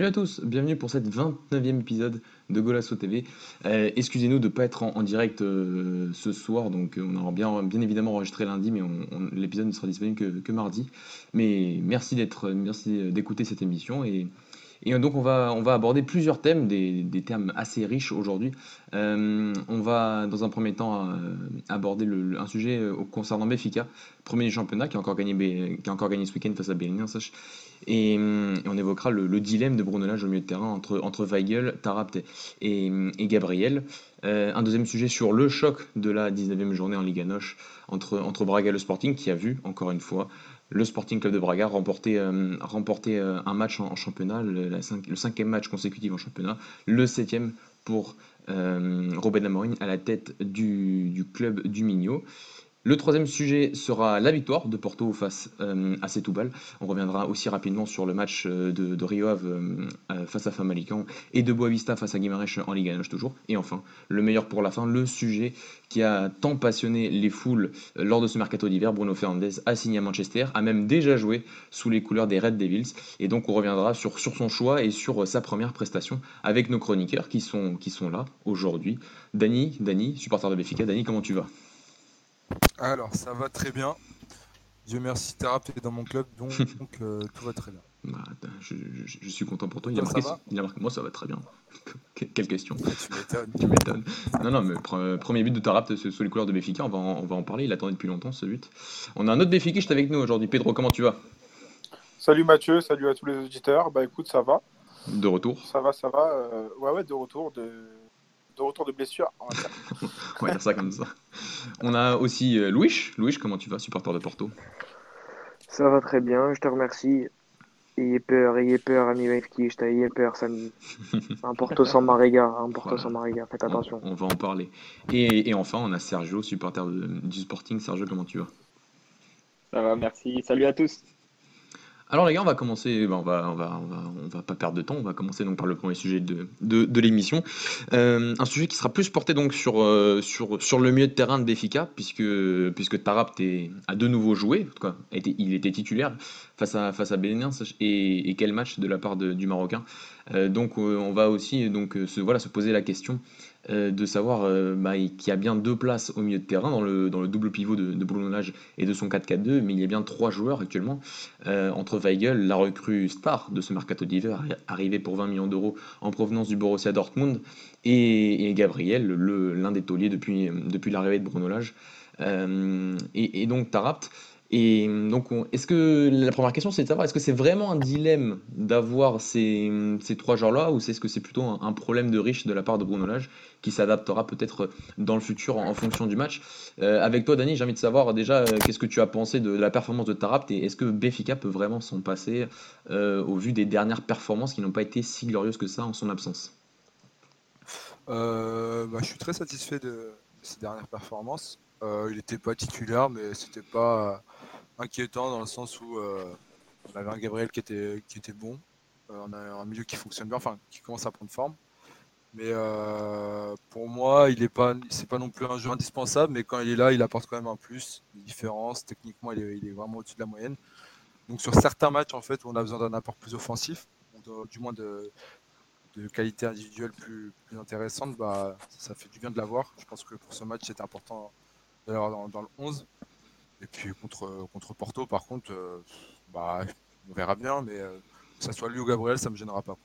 Salut à tous, bienvenue pour cette 29e épisode de Golasso TV. Euh, excusez-nous de ne pas être en, direct euh, ce soir, donc euh, on aura bien, évidemment enregistré lundi, mais l'épisode ne sera disponible que, mardi. Mais merci d'être, merci d'écouter cette émission et donc on va, aborder plusieurs thèmes, des, des thèmes assez riches aujourd'hui. On va dans un premier temps aborder un sujet concernant Béfica, premier du championnat qui a encore gagné, ce week-end face à Bénin. Et, et, on évoquera le, le, dilemme de Bruno Lage au milieu de terrain entre, entre Weigel, Tarapt et, et Gabriel. Euh, un deuxième sujet sur le choc de la 19e journée en Liga Noche entre, entre Braga et le Sporting qui a vu, encore une fois, le Sporting Club de Braga remporter, euh, remporter euh, un match en, championnat, le, cinquième match consécutif en championnat, le septième pour Robin Amorim à la tête du, du club du Mignot. Le troisième sujet sera la victoire de Porto face euh, à Setúbal. On reviendra aussi rapidement sur le match euh, de, Rio Ave euh, face à Famalicão et de Boavista face à Guimarães en Liga Noche toujours. Et enfin, le meilleur pour la fin, le sujet qui a tant passionné les foules lors de ce mercato d'hiver. Bruno Fernandes a signé à Manchester, a même déjà joué sous les couleurs des Red Devils. Et donc on reviendra sur, son choix et sur sa première prestation avec nos chroniqueurs qui sont, là aujourd'hui. Dani, Dani, supporter de Béfica. Dani, comment tu vas? Alors, ça va très bien. Dieu merci, Terap est dans mon club, donc, euh, tout va très bien. Bah, je, suis content pour toi. Il a, marqué, il a marqué, moi ça va très bien. Quelle question Tu m'étonnes. Non, non, mais premier but de Tarap sous les couleurs de Béfica, on va, en, on va en parler. Il attendait depuis longtemps ce but. On a un autre Béfica avec nous aujourd'hui. Pedro, comment tu vas? Salut Mathieu, salut à tous les auditeurs. Bah écoute, ça va. De retour Ça va, ça va. Euh, ouais, ouais, de retour. De de retour de blessure. On va dire ça comme ça. On a aussi euh, Louis. Louis, comment tu vas, supporter de Porto? Ça va très bien, je te remercie. Ayez peur, ayez peur, ami Wavekist, ayez peur, samedi. Un Porto sans Mariga, un Porto sans Mariga, faites attention. On, va en parler. Et, enfin, on a Sergio, supporter du Sporting. Sergio, comment tu vas? Ça va, merci. Salut à tous. Alors les gars, on va commencer, ben, on, va, on, va, on, va, pas perdre de temps, on va commencer donc par le premier sujet de, de, l'émission. Euh, un sujet qui sera plus porté donc sur, euh, sur, sur le milieu de terrain de Béfica, puisque, puisque a de nouveau joué, en tout cas il était titulaire face à, face à Bénin, et, quel match de la part du Marocain. Euh, donc on va aussi donc, se, voilà, se poser la question euh, de savoir euh, bah, qu'il y a bien deux places au milieu de terrain dans le, double pivot de, Bruno Lage et de son 4-4-2, mais il y a bien trois joueurs actuellement, euh, entre Weigel, la recrue star de ce mercato d'hiver, arrivé pour 20 millions d'euros en provenance du Borussia Dortmund, et, Gabriel, l'un des tauliers depuis, l'arrivée de Bruno Lage. Et, et, donc Tarapt, et donc, est-ce que la première question, c'est de savoir est-ce que c'est vraiment un dilemme d'avoir ces, ces trois genres-là, ou est-ce que c'est plutôt un, problème de riche de la part de Bruno Lage qui s'adaptera peut-être dans le futur en, fonction du match? Euh, Avec toi, Dani, j'ai envie de savoir déjà euh, qu'est-ce que tu as pensé de, la performance de Tarapt et est-ce que Béfica peut vraiment s'en passer euh, au vu des dernières performances qui n'ont pas été si glorieuses que ça en son absence? Bah, Je suis très satisfait de ces dernières performances. il n'était pas titulaire, mais c'était pas inquiétant dans le sens où euh, on avait un Gabriel qui était, qui était bon, euh, on a un milieu qui fonctionne bien, enfin qui commence à prendre forme. Mais euh, pour moi, il n'est pas, c'est pas non plus un jeu indispensable, mais quand il est là, il apporte quand même un plus, une différence. Techniquement, il est, il est vraiment au-dessus de la moyenne. Donc sur certains matchs, en fait, où on a besoin d'un apport plus offensif, du moins de, qualité individuelle plus, intéressante, bah, ça fait du bien de l'avoir. Je pense que pour ce match, c'était important de l'avoir dans, dans, le 11. Et puis contre, contre Porto, par contre, euh, bah, on verra bien, mais euh, que ça soit lui ou Gabriel, ça me gênera pas.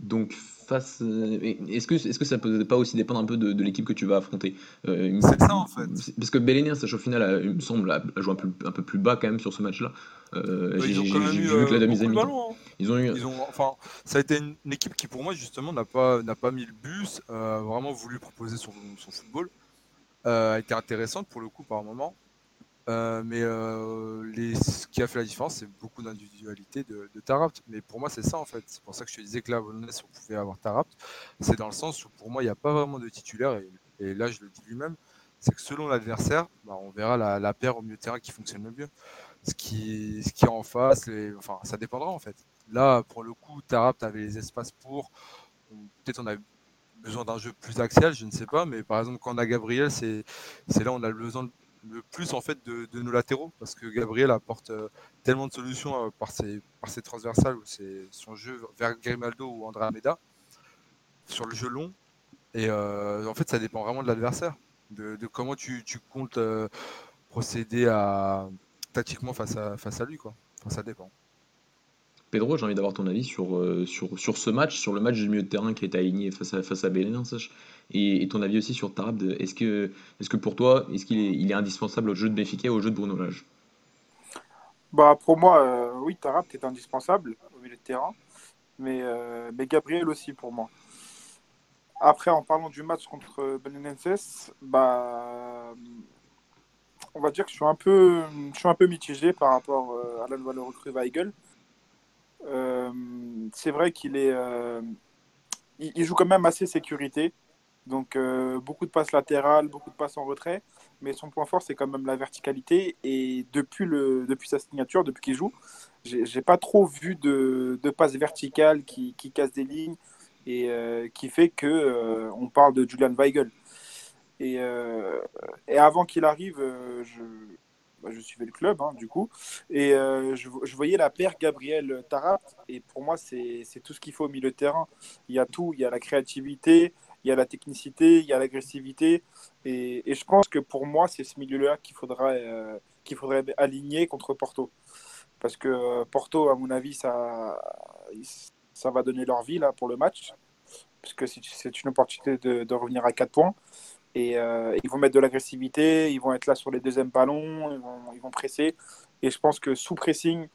Donc face, euh, est-ce que est-ce que ça peut pas aussi dépendre un peu de, l'équipe que tu vas affronter C'est ça en fait. Parce que Bellénia, ça au final, il me semble, a, joué un peu, un peu plus bas quand même sur ce match-là. j'ai vu que la demi hein. Ils ont eu. Ils ont, enfin, ça a été une, équipe qui pour moi justement n'a pas n'a pas mis le bus, vraiment voulu proposer son, son football euh, a été intéressante pour le coup par moment. Euh, mais euh, ce qui a fait la différence, c'est beaucoup d'individualité de, de. Mais pour moi, c'est ça en fait. C'est pour ça que je te disais que là, on pouvait avoir Tarapt. C'est dans le sens où pour moi, il n'y a pas vraiment de titulaire. Et, là, je le dis lui-même, c'est que selon l'adversaire, bah, on verra la, paire au milieu terrain qui fonctionne le mieux. Ce qui, est en face, enfin, ça dépendra en fait. Là, pour le coup, Tarapt avait les espaces pour. Peut-être on a besoin d'un jeu plus axial, je ne sais pas, mais par exemple, quand on a Gabriel, c'est là on a besoin le plus en fait de, nos latéraux parce que Gabriel apporte euh, tellement de solutions euh, par, ses, par ses transversales ou son jeu vers Grimaldo ou André Almeida sur le jeu long. Et en fait, ça dépend vraiment de l'adversaire, de, comment tu, comptes procéder à, tactiquement face à, face à lui. Quoi. ça dépend. Pedro, j'ai envie d'avoir ton avis sur, euh, sur, sur ce match, sur le match du milieu de terrain qui été aligné face à, face à et, et, ton avis aussi sur Tarab. Est-ce que, est que pour toi, est-ce qu'il est, il est indispensable au jeu de Béfica au jeu de Bruno Lage? Bah, Pour moi, euh, oui, Tarab est indispensable au milieu de terrain, mais, euh, mais Gabriel aussi pour moi. Après, en parlant du match contre Belenenses, bah, on va dire que je suis un peu, je suis un peu mitigé par rapport à la nouvelle recrue Weigel. Euh, c'est vrai qu'il est, euh, il, joue quand même assez sécurité. Donc euh, beaucoup de passes latérales, beaucoup de passes en retrait, mais son point fort c'est quand même la verticalité. Et depuis, le, depuis sa signature, depuis qu'il joue, j'ai pas trop vu de, de passes verticales qui, qui cassent des lignes et qui fait que on parle de Julian Weigel. Et, et avant qu'il arrive, je, bah, je suivais le club, hein, du coup, et euh, je, voyais la paire Gabriel Tarat, et pour moi, c'est tout ce qu'il faut au milieu de terrain. Il y a tout, il y a la créativité, il y a la technicité, il y a l'agressivité, et, je pense que pour moi, c'est ce milieu-là qu'il faudrait, euh, faudrait aligner contre Porto. Parce que euh, Porto, à mon avis, ça, va donner leur vie là, pour le match, puisque c'est une opportunité de, de revenir à 4 points. Et euh, ils vont mettre de l'agressivité, ils vont être là sur les deuxièmes ballons, ils vont, presser. Et je pense que sous pressing,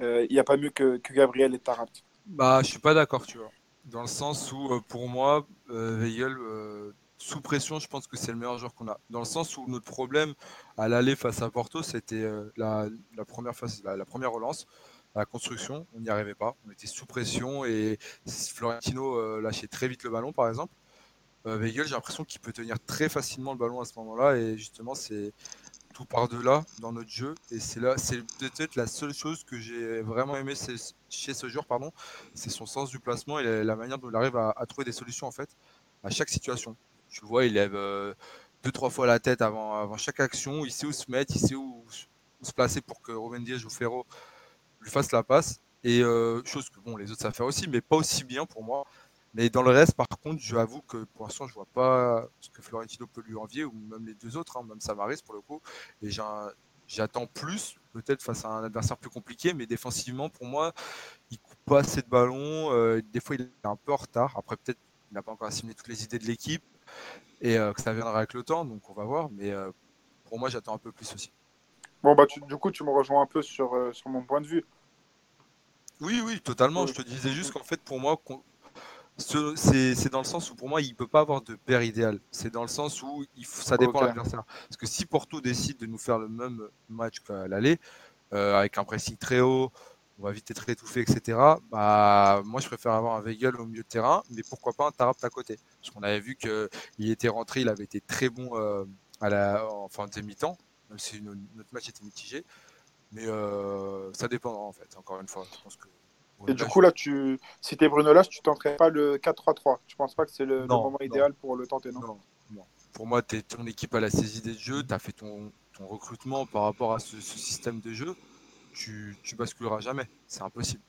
euh, il n'y a pas mieux que, Gabriel et Tarat. Bah, je suis pas d'accord, tu vois. Dans le sens où, euh, pour moi, Veil, sous pression, je pense que c'est le meilleur joueur qu'on a. Dans le sens où notre problème à l'aller face à Porto, c'était la, première phase, la, première relance la construction, on n'y arrivait pas. On était sous pression et Florentino lâchait très vite le ballon, par exemple. Euh, j'ai l'impression qu'il peut tenir très facilement le ballon à ce moment-là. Et justement, c'est tout par-delà dans notre jeu. Et c'est là, c'est peut-être la seule chose que j'ai vraiment aimé chez ce joueur, pardon, c'est son sens du placement et la, manière dont il arrive à, trouver des solutions en fait à chaque situation. Tu vois, il lève euh, deux trois fois la tête avant, avant chaque action. Il sait où se mettre, il sait où, se placer pour que Robin Diaz ou Ferro lui fasse la passe. Et euh, chose que bon, les autres savent faire aussi, mais pas aussi bien pour moi. Mais dans le reste, par contre, je avoue que pour l'instant, je vois pas ce que Florentino peut lui envier, ou même les deux autres, hein, même Samaris pour le coup. Et j'attends plus, peut-être face à un adversaire plus compliqué, mais défensivement, pour moi, il coupe pas assez de ballons. Euh, des fois, il est un peu en retard. Après, peut-être qu'il n'a pas encore assimilé toutes les idées de l'équipe et euh, que ça viendra avec le temps, donc on va voir. Mais euh, pour moi, j'attends un peu plus aussi. Bon, bah, du coup, tu me rejoins un peu sur, sur mon point de vue. Oui, oui, totalement. Je te disais juste qu'en fait, pour moi, c'est dans le sens où pour moi il peut pas avoir de paire idéal. C'est dans le sens où il ça dépend de l'adversaire. Parce que si Porto décide de nous faire le même match qu'à l'aller, euh, avec un pressing très haut, on va vite être étouffé, etc. Bah moi je préfère avoir un Weigel au milieu de terrain, mais pourquoi pas un Tarap à côté? Parce qu'on avait vu qu'il était rentré, il avait été très bon euh, à la, en fin de mi-temps, même si notre match était mitigé. Mais euh, ça dépend en fait, encore une fois. Je pense que et du coup, là, tu... si tu es Bruno Lage, tu tenterais pas le 4-3-3. Tu penses pas que c'est le, moment idéal pour le tenter, non, non, Pour moi, es, ton équipe a la saisie des jeux, tu as fait ton, recrutement par rapport à ce, système de jeu, tu, tu basculeras jamais. C'est impossible.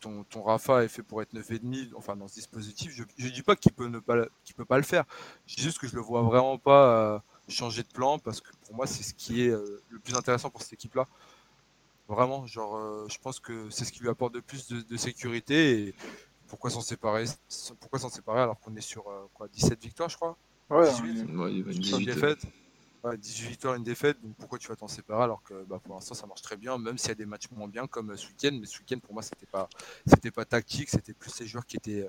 ton, ton Rafa est fait pour être 9,5 enfin dans ce dispositif. Je ne dis pas qu'il peut ne pas peut pas le faire. Je dis juste que je le vois vraiment pas euh, changer de plan parce que pour moi c'est ce qui est euh, le plus intéressant pour cette équipe là. Vraiment, genre, euh, je pense que c'est ce qui lui apporte de plus de, sécurité. Et pourquoi s'en séparer Pourquoi s'en séparer alors qu'on est sur euh, quoi 17 victoires, je crois? Ouais, 18, défaites. 18 victoires, une défaite. Donc pourquoi tu vas t'en séparer alors que bah, pour l'instant ça marche très bien, même s'il y a des matchs moins bien comme euh, ce week-end. Mais ce week-end pour moi c'était pas c'était pas tactique, c'était plus ces joueurs qui étaient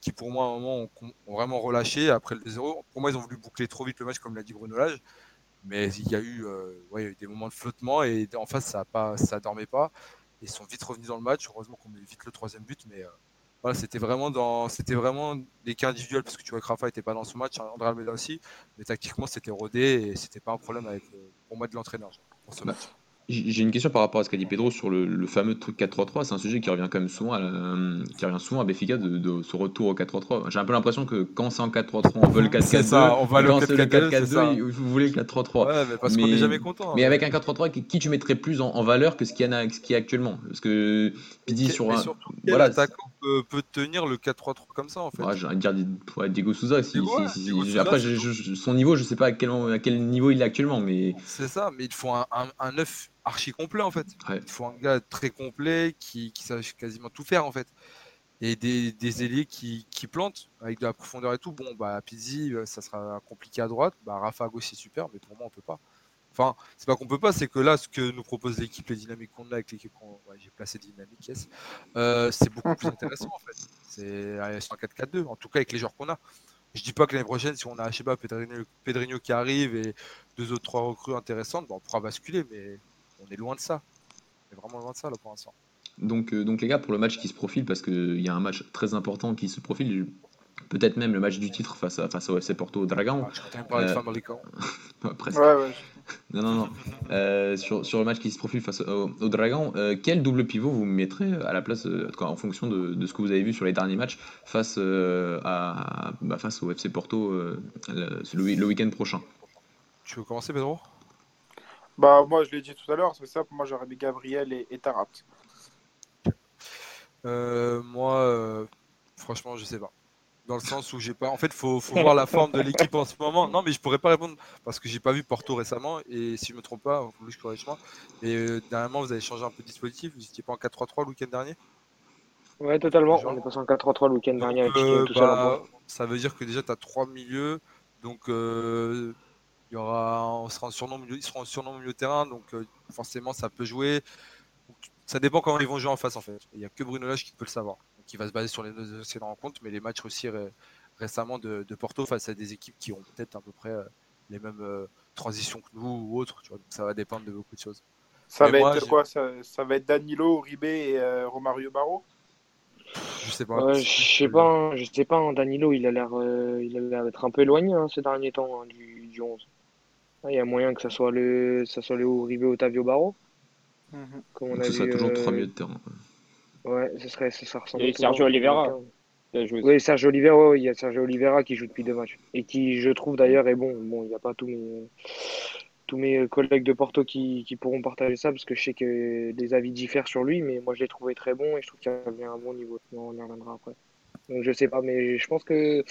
qui pour moi à un moment ont, vraiment relâché après le 0 Pour moi ils ont voulu boucler trop vite le match comme l'a dit Bruno Lage. Mais il y a eu, euh, des moments de flottement et en face, ça pas, ça dormait pas. Ils sont vite revenus dans le match. Heureusement qu'on met vite le troisième but, mais euh, c'était vraiment des cas individuels parce que tu vois que Rafa était pas dans ce match, André Almeida aussi, mais tactiquement c'était rodé et c'était pas un problème avec, euh, pour moi de l'entraîneur pour ce match. J'ai une question par rapport à ce qu'a dit Pedro sur le, le fameux truc 4-3-3. C'est un sujet qui revient quand même souvent à, la- qui revient souvent à Benfica de, de ce retour au 4-3-3. J'ai un peu l'impression que quand c'est en 4-3-3, on veut le 4-4-2. C'est ça, on va le quand c'est le 4-4-2, c'est ça. 4-4-2, vous voulez le 4-3-3. Ouais, mais parce qu'on n'est jamais content. Mais hein. avec un 4-3-3, qui, qui tu mettrais plus en, en valeur que ce qu'il y, en a- ce y a actuellement? Parce que Pidi sur un. surtout, Voilà. attaquant peut, peut tenir le 4-3-3 comme ça en fait Ouais, j'ai envie de dire ouais, Diego Souza. Si, Ouais, si- si- Diego si- Souza, après, je- son niveau, je sais pas à quel, à quel niveau il est actuellement, mais C'est ça, mais il faut un, un, un neuf archi complet en fait. Il faut un gars très complet qui, qui sache quasiment tout faire en fait. Et des, des ailiers qui, qui plantent avec de la profondeur et tout. Bon, bah Pizzi, euh, ça sera compliqué à droite. Bah Rafa à gauche, c'est super, mais pour moi, on peut pas. C'est pas qu'on peut pas, c'est que là, ce que nous propose l'équipe, les dynamiques qu'on a avec l'équipe qu'on. ouais, J'ai placé dynamique, yes. Euh, c'est beaucoup plus intéressant en fait. C'est un 4-4-2, en tout cas avec les joueurs qu'on a. Je dis pas que l'année prochaine, si on a, je sais Pedrinho, qui arrive et deux autres trois recrues intéressantes, on pourra basculer, mais on est loin de ça. On est vraiment loin de ça là pour l'instant. Donc, euh, donc les gars, pour le match qui se profile, parce qu'il y a un match très important qui se profile, peut-être même le match du titre face, à, face au FC Porto Dragon, Ah, je comptais même parler de Euh, presque. Ouais, ouais. Non, non, non. Euh, sur, sur le match qui se profile face au, au Dragon, euh, quel double pivot vous mettrez à la place, euh, en tout cas, en fonction de, de ce que vous avez vu sur les derniers matchs face, euh, à, bah, face au FC Porto euh, le, le- le week-end prochain? Tu veux commencer, Pedro? Bah, moi, je l'ai dit tout à l'heure, c'est ça. Pour moi, j'aurais mis Gabriel et, et Tarat. Euh, Moi, euh, franchement, je sais pas. Dans le sens où j'ai pas. En fait, faut, faut voir la forme de l'équipe en ce moment. Non, mais je pourrais pas répondre parce que j'ai pas vu Porto récemment. Et si je me trompe pas, je corrige moi. Mais euh, dernièrement, vous avez changé un peu de dispositif. Vous étiez pas en 4-3-3 le week-end dernier? Ouais, totalement. Genre- On est passé en 4-3-3 le week-end dernier avec euh, tout bah, ça veut dire que déjà tu as trois milieux. Donc euh, il y aura on sera en surnom ils seront en surnom milieu de terrain, donc forcément ça peut jouer. Ça dépend comment ils vont jouer en face en fait. Il n'y a que Bruno Lage qui peut le savoir. Il va se baser sur les deux anciennes rencontres, mais les matchs aussi ré- récemment de, de Porto face à des équipes qui ont peut-être à peu près euh, les mêmes euh, transitions que nous ou autres. Tu vois. Donc ça va dépendre de beaucoup de choses. Ça Mais va moi, être quoi? Ça, ça va être Danilo, Uribe et euh, Romario Barro? Je sais pas. Je sais pas, hein, je sais pas, hein, Danilo, il a l'air euh, il a l'air d'être un peu éloigné hein, ces derniers temps hein, du, du 11. Ah, Il y a moyen que ça soit le, ça soit le Uribe Otavio Barro, Mhm. comme on Donc a ce serait vu, toujours euh, trois milieux de terrain. Ouais, ce serait, ça, ça ressemble Et Sergio à- Oliveira. Oui, Sergio Oliveira, ouais, ouais, il y a Sergio Oliveira qui joue depuis deux matchs. Et qui, je trouve d'ailleurs, est bon. Bon, il n'y a pas tous mes, tous mes collègues de Porto qui, qui pourront partager ça, parce que je sais que les avis diffèrent sur lui, mais moi je l'ai trouvé très bon et je trouve qu'il avait un bon niveau. On y reviendra après. Donc je sais pas, mais je pense que.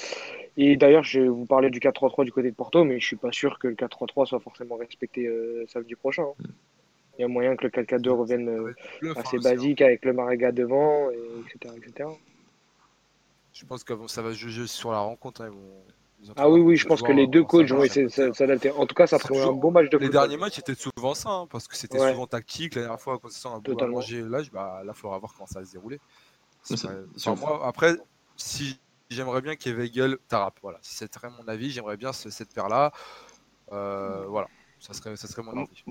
Et d'ailleurs, je vous parlais du 4-3-3 du côté de Porto, mais je suis pas sûr que le 4-3-3 soit forcément respecté euh, samedi prochain. hein. Il y a moyen que le 4-4-2 revienne Ça euh, hein, assez aussi, hein. basique avec le Marega devant, et etc. etc. Je pense que ça va juger sur la rencontre. hein, vont- Ah oui, oui, je pense que les deux ça coachs vont essayer de s'adapter. En tout cas, ça ferait un bon match de Les football. derniers matchs c'était souvent ça, hein, parce que c'était Ouais. souvent tactique. La dernière fois, quand on a Totalement. mangé l'âge, bah, là, il faudra voir comment ça va se dérouler. Ça- enfin, moi, après, si j'aimerais bien qu'il y ait Weigel, Tarap, voilà. Si c'est très mon avis, j'aimerais bien ce- cette paire-là. Euh, voilà, ça serait, ça serait mon avis.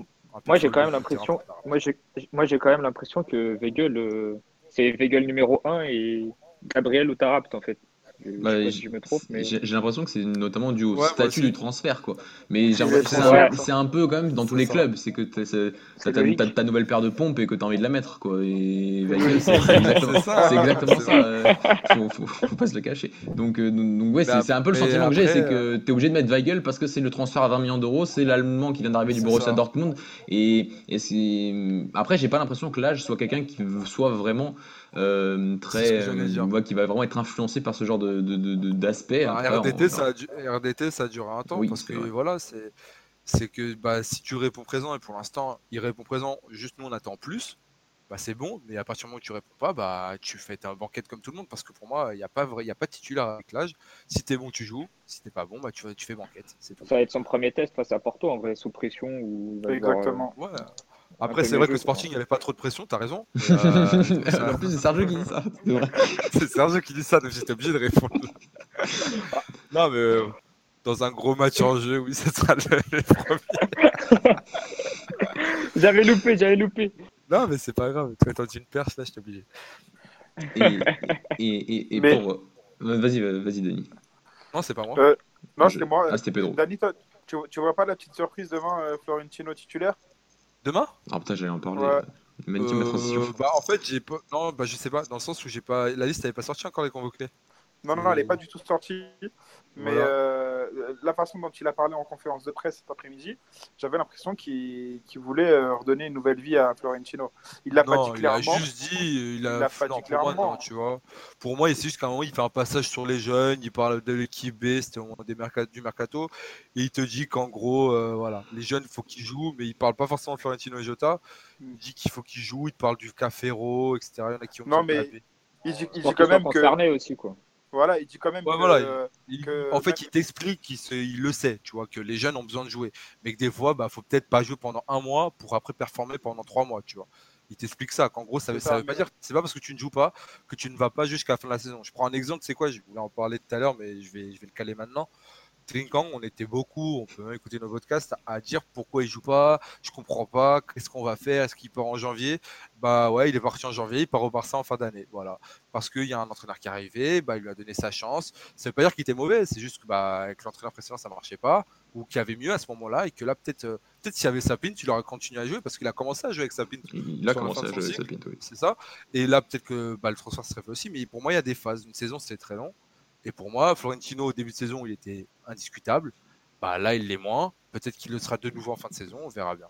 Moi, j'ai quand même l'impression. Moi, j'ai moi, j'ai quand même l'impression que Weigel, euh, c'est Weigel numéro 1 et Gabriel ou Tarapt, en fait. Je Bah, sais pas j- si je me trompe, mais. J'ai l'impression que c'est notamment dû au Ouais, statut du transfert, quoi. Mais j'ai C'est l'impression le que c'est transfert, un, peu quand même dans tous les ça. clubs, c'est que t'as ta, nouvelle paire de pompes et que t'as envie de la mettre, quoi. Et Weigel, c'est c'est exactement, ça, c'est exactement ça. euh, faut, faut, faut pas se le cacher. Donc, euh, donc ouais, c'est Mais c'est un peu le après- sentiment que j'ai, c'est que t'es obligé de mettre Weigel parce que c'est le transfert à 20 millions d'euros, c'est l'allemand qui vient d'arriver du Borussia ça. Dortmund. Et, et après, j'ai pas l'impression que l'âge soit quelqu'un qui soit vraiment euh, très, euh, ouais, qui va vraiment être influencé par ce genre de de- de- de- d'aspect. Bah, on- RDT, ça a, du- RDT, ça a duré un temps Oui, parce que vrai. voilà, c'est c'est que bah, si tu réponds présent et pour l'instant il répond présent, juste nous on attend plus, bah, c'est bon. Mais à partir du moment où tu réponds pas, bah tu fais ta banquette comme tout le monde parce que pour moi il n'y a pas vrai, il y a pas de titulaire avec l'âge. Si t'es bon, tu joues. Si t'es pas bon, bah tu, fais- tu fais banquette. C'est tout. Ça va être son premier test face à Porto, en vrai, sous pression. Il va devoir, euh, Exactement. Ouais. Après, c'est vrai que. Sporting, il n'y avait pas trop de pression, t'as raison. Euh, ça- en plus, c'est Sergio qui dit ça. c'est Sergio qui dit ça, donc j'étais obligé de répondre. non, mais euh, dans un gros match en jeu, oui, ce sera le, le premier. J'avais loupé, j'avais loupé. Non, mais c'est pas grave. Tu as tendu une perche, là, j'étais obligé. Et, et, et, et Mais- pour. euh, Vas-y, vas-y, Denis. Non, c'est pas moi. Euh, Non, c'était moi. Ah, c'était Pedro. Dani, toi, tu, tu vois pas la petite surprise devant euh, Florentino titulaire? Demain Ah putain, j'allais en parler. Ouais. Magnifique ma transition. Euh, bah, en fait, j'ai pas. Non, bah, je sais pas, dans le sens où j'ai pas. La liste n'avait pas sorti encore les convoqués. Non, non, non, elle n'est pas du tout sortie. Mais Voilà. euh, la façon dont il a parlé en conférence de presse cet après-midi, j'avais l'impression qu'il voulait euh, redonner une nouvelle vie à Florentino. Il l'a pas dit il a clairement. juste dit. Il a, Il pas non, dit pour moi, clairement. non, tu vois. Pour moi, c'est juste qu'à un moment, il fait un passage sur les jeunes, il parle de l'équipe B, c'était au moment des du mercato, et il te dit qu'en gros, euh, voilà, les jeunes, il faut qu'ils jouent, mais il parle pas forcément de Florentino et Jota. Il dit qu'il faut qu'ils jouent, il te parle du Cafero, etc. Il y en a qui ont Non, mais. Il dit, il dit quand même que. concernés aussi, quoi. Voilà, il dit quand même Ouais, que. voilà, Il- que en fait, même- il t'explique qu'il il le sait, tu vois, que les jeunes ont besoin de jouer, mais que des fois, bah, faut peut-être pas jouer pendant un mois pour après performer pendant trois mois, tu vois. Il t'explique ça, qu'en gros, ça, ça ça, veut pas dire, c'est pas parce que tu ne joues pas que tu ne vas pas jusqu'à la fin de la saison. Je prends un exemple, c'est quoi Je voulais en parler tout à l'heure, mais je vais, je vais le caler maintenant. Trinquant, on était beaucoup, on peut même écouter nos podcasts, à dire pourquoi il joue pas, je comprends pas, qu'est-ce qu'on va faire, est-ce qu'il part en janvier Bah ouais, il est parti en janvier, il part au Barça en fin d'année, voilà. Parce qu'il y a un entraîneur qui est arrivé, bah, il lui a donné sa chance. Ça veut pas dire qu'il était mauvais, c'est juste que, bah, avec l'entraîneur précédent ça marchait pas, ou qu'il y avait mieux à ce moment-là, et que là peut-être, euh, peut-être s'il y avait Sapine, tu l'aurais continué à jouer parce qu'il a commencé à jouer avec Sapine Il a commencé à jouer cycle. sa pinte, oui. c'est ça. Et là, peut-être que bah, le transfert serait fait aussi. Mais pour moi, il y a des phases. Une saison, c'est très long. Et pour moi, Florentino, au début de saison, il était indiscutable. Bah, là, il l'est moins. Peut-être qu'il le sera de nouveau en fin de saison. On verra bien.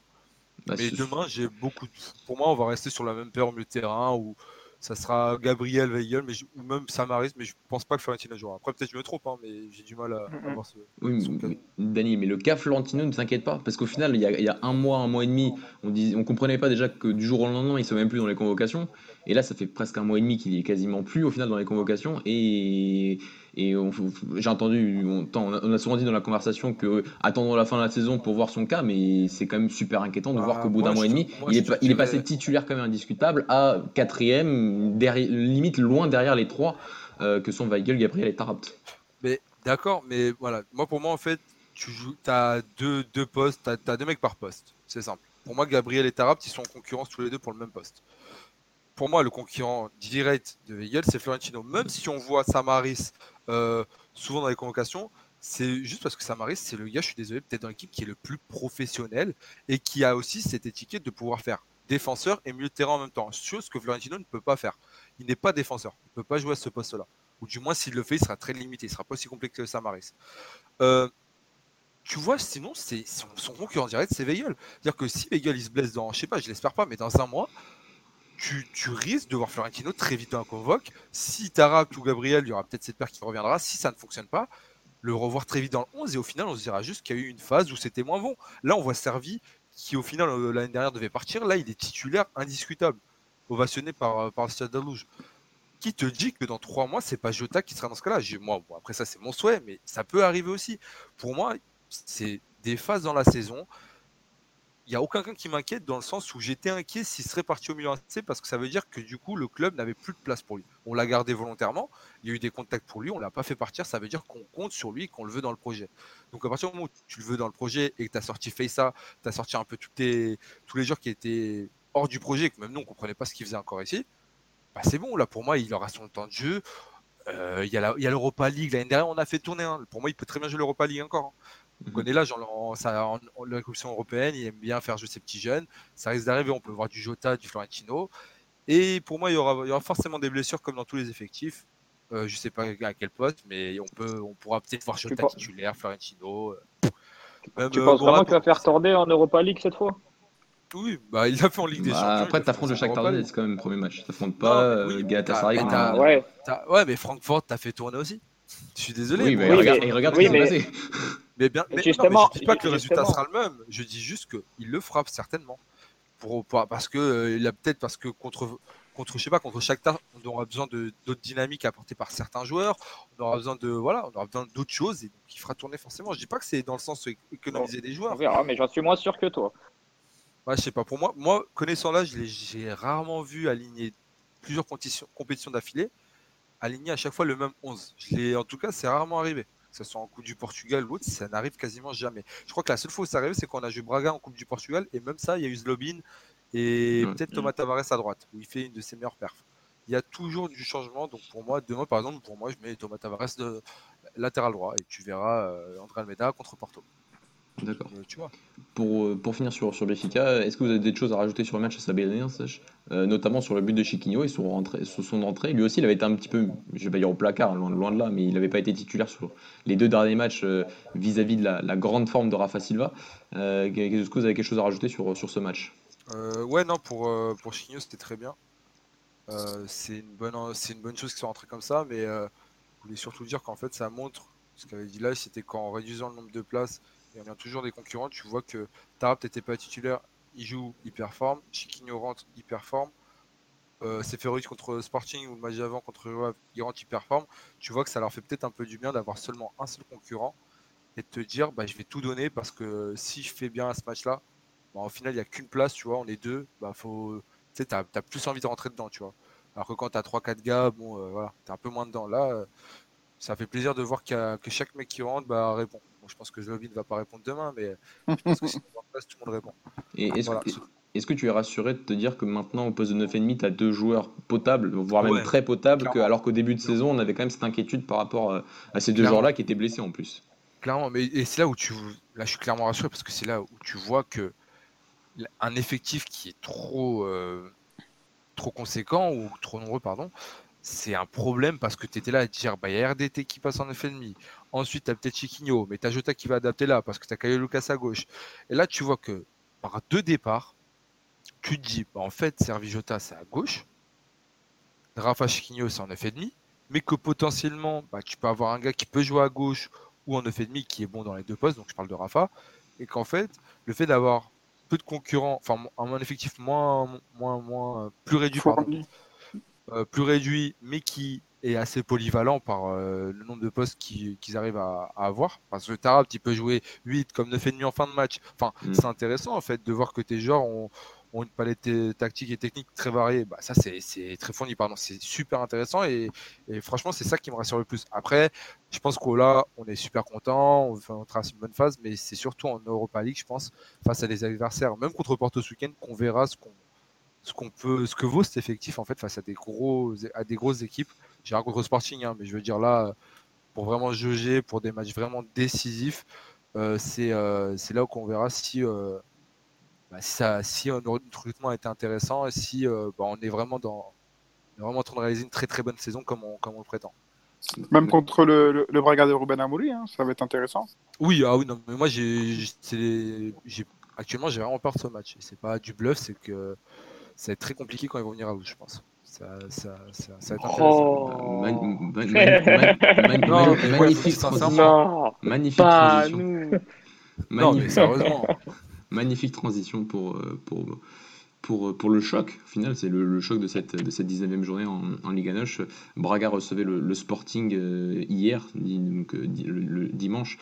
Bah, Mais demain, j'ai beaucoup de... Pour moi, on va rester sur la même paire au milieu de terrain où ça sera Gabriel Weigel, mais je- ou même Samaris. Mais je pense pas que Florentino jouera. Après, peut-être je me trompe, hein, mais j'ai du mal à, à voir ce. Oui, son cas. Dani, mais le cas Florentino ne s'inquiète pas, parce qu'au final, il y, a, il y a un mois, un mois et demi, on dis, on comprenait pas déjà que du jour au lendemain, il ne même plus dans les convocations, et là, ça fait presque un mois et demi qu'il est quasiment plus au final dans les convocations, et, j'ai entendu, on, on a- souvent dit dans la conversation que attendons la fin de la saison pour voir son cas, mais c'est quand même super inquiétant de voir qu'au bout d'un mois et demi, moi, il est, il passé titulaire quand même indiscutable à quatrième, limite loin derrière les trois euh, que sont Weigel, Gabriel et Tarapt. Mais d'accord, mais voilà. Moi, pour moi, en fait, tu joues, as deux, deux postes, tu as, deux mecs par poste. C'est simple. Pour moi, Gabriel et Tarapt, ils sont en concurrence tous les deux pour le même poste. Pour moi, le concurrent direct de Weigel, c'est Florentino. Même si on voit Samaris euh, souvent dans les convocations, c'est juste parce que Samaris, c'est le gars, je suis désolé, peut-être dans l'équipe qui est le plus professionnel et qui a aussi cette étiquette de pouvoir faire défenseur et milieu de terrain en même temps. Chose que Florentino ne peut pas faire. Il n'est pas défenseur. Il ne peut pas jouer à ce poste-là ou du moins s'il le fait, il sera très limité, il sera pas aussi complexe que Samaris. Euh, tu vois, sinon, c'est son, concurrent direct, c'est Weigel. C'est-à-dire que si Weigel il se blesse dans, je sais pas, je l'espère pas, mais dans un mois, tu, risques de voir Florentino très vite dans un convoque. Si Tarak ou Gabriel, il y aura peut-être cette paire qui reviendra. Si ça ne fonctionne pas, le revoir très vite dans le 11 et au final, on se dira juste qu'il y a eu une phase où c'était moins bon. Là, on voit Servi qui, au final, euh, l'année dernière devait partir. Là, il est titulaire indiscutable, ovationné par, euh, par le Stade Rouge qui te dit que dans trois mois, c'est pas Jota qui sera dans ce cas-là? Moi, après ça, c'est mon souhait, mais ça peut arriver aussi. Pour moi, c'est des phases dans la saison. Il n'y a aucun qui m'inquiète dans le sens où j'étais inquiet s'il serait parti au Milan AC parce que ça veut dire que du coup, le club n'avait plus de place pour lui. On l'a gardé volontairement, il y a eu des contacts pour lui, on l'a pas fait partir, ça veut dire qu'on compte sur lui, qu'on le veut dans le projet. Donc à partir du moment où tu le veux dans le projet et que tu as sorti Feissa, tu as sorti un peu tous les joueurs qui étaient hors du projet, que même nous, on comprenait pas ce qu'ils faisaient encore ici, bah, c'est bon, là pour moi, il aura son temps de jeu. Euh, Il y a la- il y a l'Europa League, l'année dernière, on a fait tourner. hein. Pour moi, il peut très bien jouer l'Europa League encore. hein. On Mhm. connaît l'âge en, en, ça- en- en- la Commission européenne, il aime bien faire jouer ses petits jeunes. Ça risque d'arriver, on peut voir du Jota, du Florentino. Et pour moi, il y aura, il y aura forcément des blessures comme dans tous les effectifs. Euh, je sais pas à quel poste, mais on, peut, on pourra peut-être voir Jota titulaire, Florentino. euh, même, Tu euh, penses vraiment qu'il va faire tourner en Europa League cette fois? Oui, bah, il l'a fait en Ligue des Bah, Champions. après, t'affrontes le Donetsk, League. c'est quand même le premier match. T'affrontes pas oui, euh, Galatasaray. Ouais, T'as- Ouais, mais Francfort, t'as fait tourner aussi. Je suis désolé. Oui, mais Oui, regarde, mais- regarde oui, ce qui s'est mais- passé. Mais bien, mais, Justement, mais je dis pas que le résultat sera le même. Je dis juste qu'il le frappe certainement. Pour, pour- parce que euh, il a peut-être parce que contre contre je sais pas contre Shakhtar, on aura besoin de d'autres dynamiques apportées par certains joueurs. On aura besoin de voilà, on aura besoin d'autres choses et donc il fera tourner forcément. Je dis pas que c'est dans le sens économiser des On joueurs. verra, mais j'en suis moins sûr que toi. Ouais, je sais pas. Pour moi, moi connaissant l'ai- j'ai rarement vu aligner plusieurs compétitions, compétitions d'affilée, aligner à chaque fois le même 11. Je en tout cas, c'est rarement arrivé. Que ce soit en Coupe du Portugal ou autre, ça n'arrive quasiment jamais. Je crois que la seule fois où ça arrive, c'est quand on a joué Braga en Coupe du Portugal, et même ça, il y a eu Zlobin et Ouais. peut-être Thomas Tavares à droite, où il fait une de ses meilleures perfs. Il y a toujours du changement, donc pour moi, demain, par exemple, pour moi, je mets Thomas Tavares de latéral droit, et tu verras euh, André Almeida contre Porto. D'accord. Euh, tu vois. Pour, euh, pour finir sur, sur Benfica, est-ce que vous avez des choses à rajouter sur le match à sa euh, notamment sur le but de Chiquinho et son, rentrée, son entrée Lui aussi, il avait été un petit peu, je vais pas dire au placard, loin, loin de là, mais il n'avait pas été titulaire sur les deux derniers matchs euh, vis-à-vis de la, la grande forme de Rafa Silva. Est-ce que vous avez quelque chose à rajouter sur, sur ce match? Ouais, non, pour, pour Chiquinho, c'était très bien. C'est une, bonne, c'est une bonne chose qu'il soit rentré comme ça, mais je voulais surtout dire qu'en fait, ça montre, ce qu'avait dit là, c'était qu'en réduisant le nombre de places et en ayant toujours des concurrents, tu vois que Tarap n'était pas titulaire, il joue, il performe, Chiquinho rentre, il performe. Euh, contre Sporting ou le match d'avant contre Ave, il rentre, il performe. Tu vois que ça leur fait peut-être un peu du bien d'avoir seulement un seul concurrent et de te dire, bah, je vais tout donner parce que si je fais bien à ce match-là, bah, au final, il n'y a qu'une place, tu vois, on est deux, bah, tu t'as plus envie de rentrer dedans, tu vois. Alors que quand t'as 3-4 gars, bon, euh, voilà, t'es un peu moins dedans. Là, euh, ça fait plaisir de voir y a- que chaque mec qui rentre bah, répond. Je pense que Zlobin ne va pas répondre demain, mais je pense que si on place, tout le monde répond. Et est-ce Voilà. que, est-ce que tu es rassuré de te dire que maintenant, au poste de 9,5, tu as deux joueurs potables, voire même très potables, que, alors qu'au début de saison, on avait quand même cette inquiétude par rapport euh, à ces deux joueurs-là qui étaient blessés en plus Clairement, mais et c'est là où tu, là, je suis clairement rassuré parce que c'est là où tu vois que un effectif qui est trop, euh, trop conséquent ou trop nombreux, pardon, c'est un problème parce que tu étais là à dire, bah, il y a RDT qui passe en 9,5. Ensuite, tu as peut-être Chiquinho, mais tu as Jota qui va adapter là parce que tu as Caio Lucas à gauche. Et là, tu vois que par deux départs, tu te dis, bah, en fait, Servi Jota, c'est à gauche. Rafa Chiquinho, c'est en 9,5. Mais que potentiellement, bah, tu peux avoir un gars qui peut jouer à gauche ou en 9,5 qui est bon dans les deux postes, donc je parle de Rafa. Et qu'en fait, le fait d'avoir peu de concurrents, enfin un effectif moins, moins, moins plus réduit, pardon, plus réduit, mais qui est assez polyvalent par euh, le nombre de postes qui- qu'ils arrivent à, à avoir. Parce que Tarab, il peut jouer 8 comme 9,5 en fin de match. Enfin, Mm. c'est intéressant en fait de voir que tes joueurs ont, ont une palette euh, tactique et technique très variée. Bah, ça, c'est très fourni, pardon. C'est super intéressant et, et franchement, c'est ça qui me rassure le plus. Après, je pense qu'au là, on est super content, on, on trace une bonne phase, mais c'est surtout en Europa League, je pense, face à des adversaires, même contre Porto ce week-end, qu'on verra ce qu'on ce qu'on peut, ce que vaut cet effectif en fait face à des gros, à des grosses équipes. J'ai rien contre Sporting, hein, mais je veux dire là, pour vraiment juger, pour des matchs vraiment décisifs, euh, c'est euh, là qu'on verra si, euh, bah, si, ça, si notre recrutement a été intéressant et si euh, bah, on est vraiment dans, on est vraiment en train de réaliser une très très bonne saison comme on, comme on le prétend. Même contre le, le, le Braga de Ruben Amouri, hein, ça va être intéressant. Oui, ah oui, non, mais moi j'ai, actuellement j'ai vraiment peur de ce match. C'est pas du bluff, c'est que ça va être très compliqué quand ils vont venir à vous, je pense. Ça, ça, ça, ça va être intéressant. Oh. Ouais, magnifique sincèrement, transition. Magnifique pas transition. nous. Non, mais Magnifique, sérieusement. magnifique transition pour, euh, pour, pour, pour le choc. Au final, c'est le, choc de cette, de cette 19e journée en, en Liga. Braga recevait le, Sporting euh, hier, donc, euh, le, dimanche.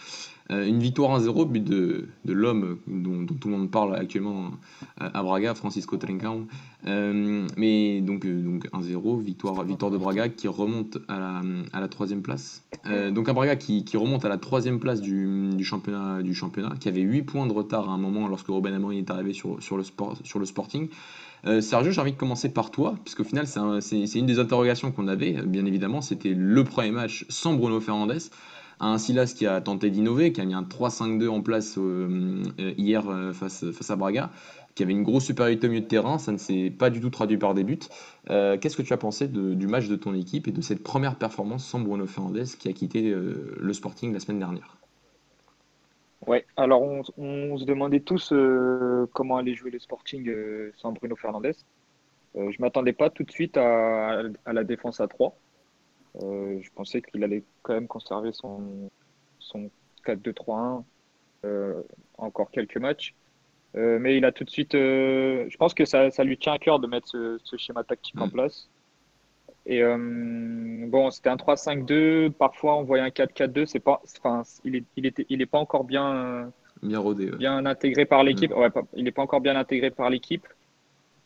Euh, une victoire 1-0, but de, de l'homme dont, tout le monde parle actuellement à, à Braga, Francisco Trincão. Euh, mais donc, euh, donc 1-0, victoire, victoire de Braga qui remonte à la, à la troisième place. Euh, donc un Braga qui, qui remonte à la troisième place du, du, championnat, du championnat, qui avait 8 points de retard à un moment lorsque Ruben Amorim est arrivé sur, sur, le, sport, sur le Sporting. Euh, Sergio, j'ai envie de commencer par toi, puisqu'au final, c'est un- c'est c'est une des interrogations qu'on avait, bien évidemment. C'était le premier match sans Bruno Fernandes. Un Silas qui a tenté d'innover, qui a mis un 3-5-2 en place euh, hier euh, face, face à Braga, qui avait une grosse supériorité au milieu de terrain. Ça ne s'est pas du tout traduit par des buts. Euh, Qu'est-ce que tu as pensé du match de ton équipe et de cette première performance sans Bruno Fernandes qui a quitté euh, le Sporting la semaine dernière? Ouais, alors on, se demandait tous euh, comment allait jouer le Sporting sans Bruno Fernandes. Euh, je m'attendais pas tout de suite à, la défense à 3. Euh, je pensais qu'il allait quand même conserver son, son 4-2-3-1 euh, encore quelques matchs. Euh, mais il a tout de suite. euh, je pense que ça, ça lui tient à cœur de mettre ce, ce schéma tactique en Mm. place. Et euh, bon, c'était un 3-5-2. Parfois, on voyait un 4-4-2. C'est pas, enfin, il est, il était, il est pas encore bien, Bien rodé. ouais. bien intégré par l'équipe. Ouais, pas- il n'est pas encore bien intégré par l'équipe.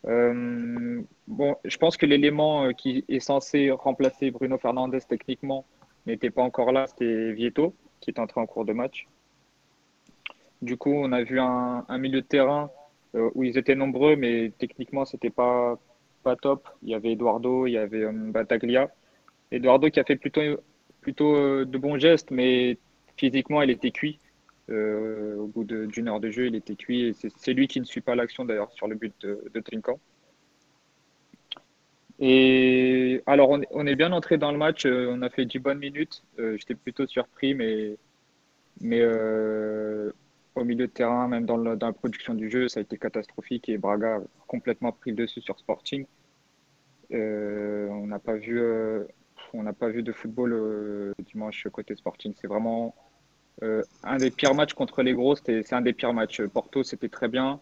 Bon, je pense que l'élément qui est censé remplacer Bruno Fernandes techniquement n'était pas encore là. C'était Vieto qui est entré en cours de match. Du coup, on a vu un, milieu de terrain euh, où ils étaient nombreux, mais techniquement, c'était pas pas top. Il y avait Eduardo, il y avait euh, Bataglia. Eduardo qui a fait plutôt euh, de bons gestes, mais physiquement, il était cuit. au bout d'une heure de jeu, il était cuit. Et c'est lui qui ne suit pas l'action d'ailleurs sur le but de, de. Et alors, on, est bien entré dans le match. on a fait 10 bonnes minutes. J'étais plutôt surpris, mais au milieu de terrain, même dans, la production du jeu, ça a été catastrophique et Braga a complètement pris le dessus sur Sporting. Euh, on n'a pas vu, euh, on n'a pas vu de football euh, dimanche côté Sporting. C'est vraiment un des pires matchs contre les gros. C'est un des pires matchs. Porto, c'était très bien.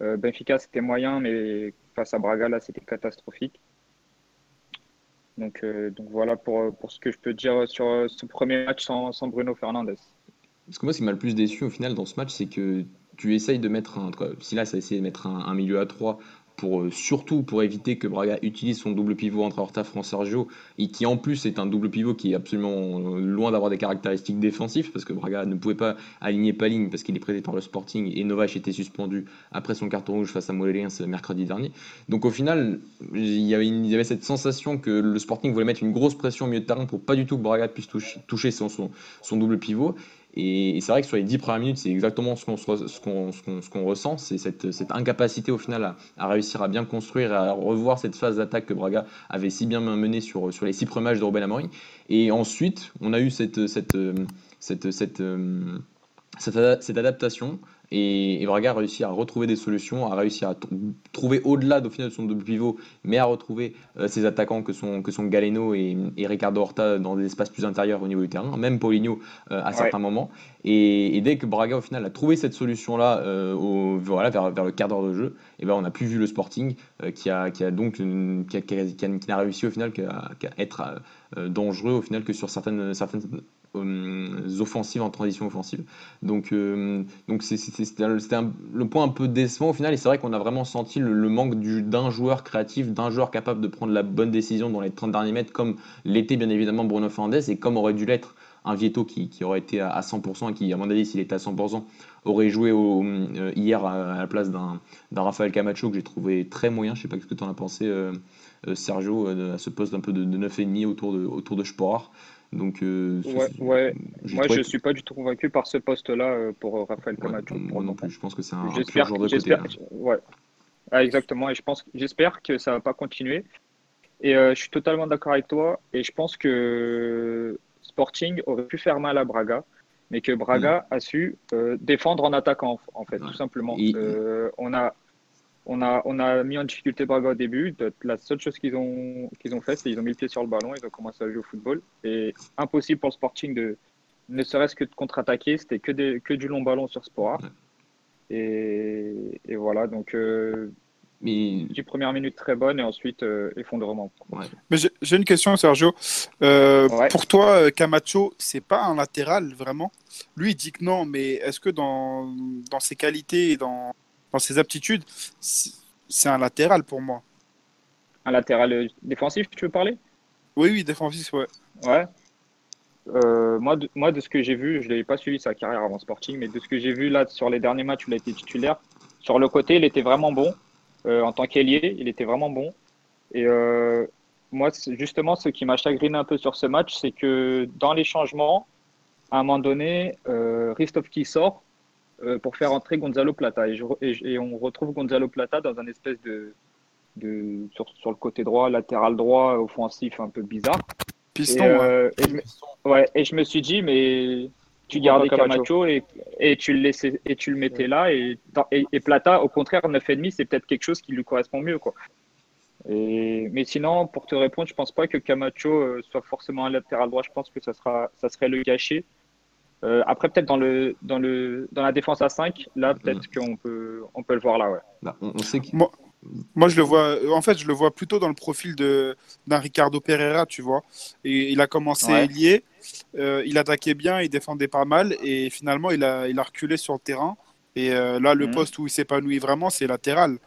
Benfica, c'était moyen, mais face à Braga, là, c'était catastrophique. Donc, donc voilà pour, pour ce que je peux dire sur ce premier match sans, sans Bruno Fernandez. Parce que moi, ce qui m'a le plus déçu au final dans ce match, c'est que tu essayes de mettre un. Si là, essayé de mettre un, milieu à 3 pour, euh, surtout pour éviter que Braga utilise son double pivot entre Horta, France, Sergio, et qui en plus est un double pivot qui est absolument euh, loin d'avoir des caractéristiques défensives, parce que Braga ne pouvait pas aligner Paling parce qu'il est prêté par le Sporting, et Novach était suspendu après son carton rouge face à ce mercredi dernier. Donc au final, il y, avait cette sensation que le Sporting voulait mettre une grosse pression au milieu de terrain pour pas du tout que Braga puisse toucher, son, son double pivot. Et, c'est vrai que sur les 10 premières minutes, c'est exactement ce qu'on ressent, c'est cette, incapacité au final à, réussir à bien construire, à revoir cette phase d'attaque que Braga avait si bien menée sur, les 6 premiers matchs de Ruben Amorim. Et ensuite, on a eu cette adaptation et, Braga a réussi à retrouver des solutions, a réussi à trouver au-delà de son double pivot, mais à retrouver euh, ses attaquants que sont, que sont Galeno et, Ricardo Horta dans des espaces plus intérieurs au niveau du terrain, même Paulinho euh, à certains moments. Et, dès que Braga au final a trouvé cette solution-là euh, voilà, vers, vers, le quart d'heure de jeu, et eh ben on n'a plus vu le Sporting qui, a, qui a donc qui, n'a réussi au final qu'à être dangereux au final que sur certaines, certaines offensives en transition offensive. Donc, euh, donc c'était le point un peu décevant au final. Et c'est vrai qu'on a vraiment senti le, manque d'un joueur créatif, d'un joueur capable de prendre la bonne décision dans les 30 derniers mètres, comme l'était bien évidemment Bruno Fernandes et comme aurait dû l'être un Vieto qui, aurait été à 100% et qui, à mon avis, s'il était à 100%, aurait joué euh, hier à, la place d'un Rafael Camacho que j'ai trouvé très moyen. Je sais pas ce que tu en as pensé, Sergio, à ce poste un peu de, de 9,5 autour de, autour de Sporar. Donc, euh, ouais, Moi, je ne suis pas du tout convaincu par ce poste-là euh, pour euh, Raphaël Camacho. moi non plus, je pense que c'est un, pur joueur de côté. Hein. Ouais. Ah, exactement, et je pense, j'espère que ça ne va pas continuer. Et je suis totalement d'accord avec toi, et je pense que Sporting aurait pu faire mal à Braga, mais que Braga mm. a su défendre en attaquant, en fait, tout simplement. on a on a, on a mis en difficulté Braga au début. La seule chose qu'ils ont, qu'ils ont fait, c'est qu'ils ont mis le pied sur le ballon, ils ont commencé à jouer au football. Et impossible pour le Sporting de ne serait-ce que de contre-attaquer, c'était que, que du long ballon sur Sport. Et, et, voilà, donc euh, mais... première minute très bonne et ensuite euh, effondrement. Mais j'ai une question, Sergio. Euh, pour toi, euh, Camacho, c'est pas un latéral vraiment? Lui, il dit que non, mais est-ce que dans, dans ses qualités et dans dans ses aptitudes, c'est un latéral pour moi. Un latéral euh, défensif, tu veux parler? Oui, oui, défensif, ouais. Ouais. Euh, moi, de, moi, de ce que j'ai vu, je n'avais pas suivi sa carrière avant Sporting, mais de ce que j'ai vu là sur les derniers matchs où il a été titulaire, sur le côté, il était vraiment bon. Euh, en tant qu'ailier, il était vraiment bon. Et moi, justement, ce qui m'a chagriné un peu sur ce match, c'est que dans les changements, à un moment donné, euh, qui sort pour faire entrer Gonzalo Plata. Et, on retrouve Gonzalo Plata dans un espèce de, de sur, sur, le côté droit, latéral droit, offensif un peu bizarre. Piston. Et, euh, et, je me, ouais, et je me suis dit, mais tu gardais Camacho, et, et, tu le laissais, et tu le mettais là. Et, et, Plata, au contraire, 9,5, c'est peut-être quelque chose qui lui correspond mieux. Quoi. Et, mais sinon, pour te répondre, je pense pas que Camacho euh, soit forcément un latéral droit. Je pense que ça, sera, ça serait le gâcher. Euh, après, peut-être dans, le, dans, le, dans la défense à 5, là, peut-être mm. qu'on peut, on peut le voir là. Ouais. Bah, on, sait moi, moi, je le vois, en fait, je le vois plutôt dans le profil d'un Ricardo Pereira, tu vois. Et il a commencé à lier, euh, il attaquait bien, il défendait pas mal, et finalement, il a, il a reculé sur le terrain. Et euh, là, le mm. poste où il s'épanouit vraiment, c'est latéral.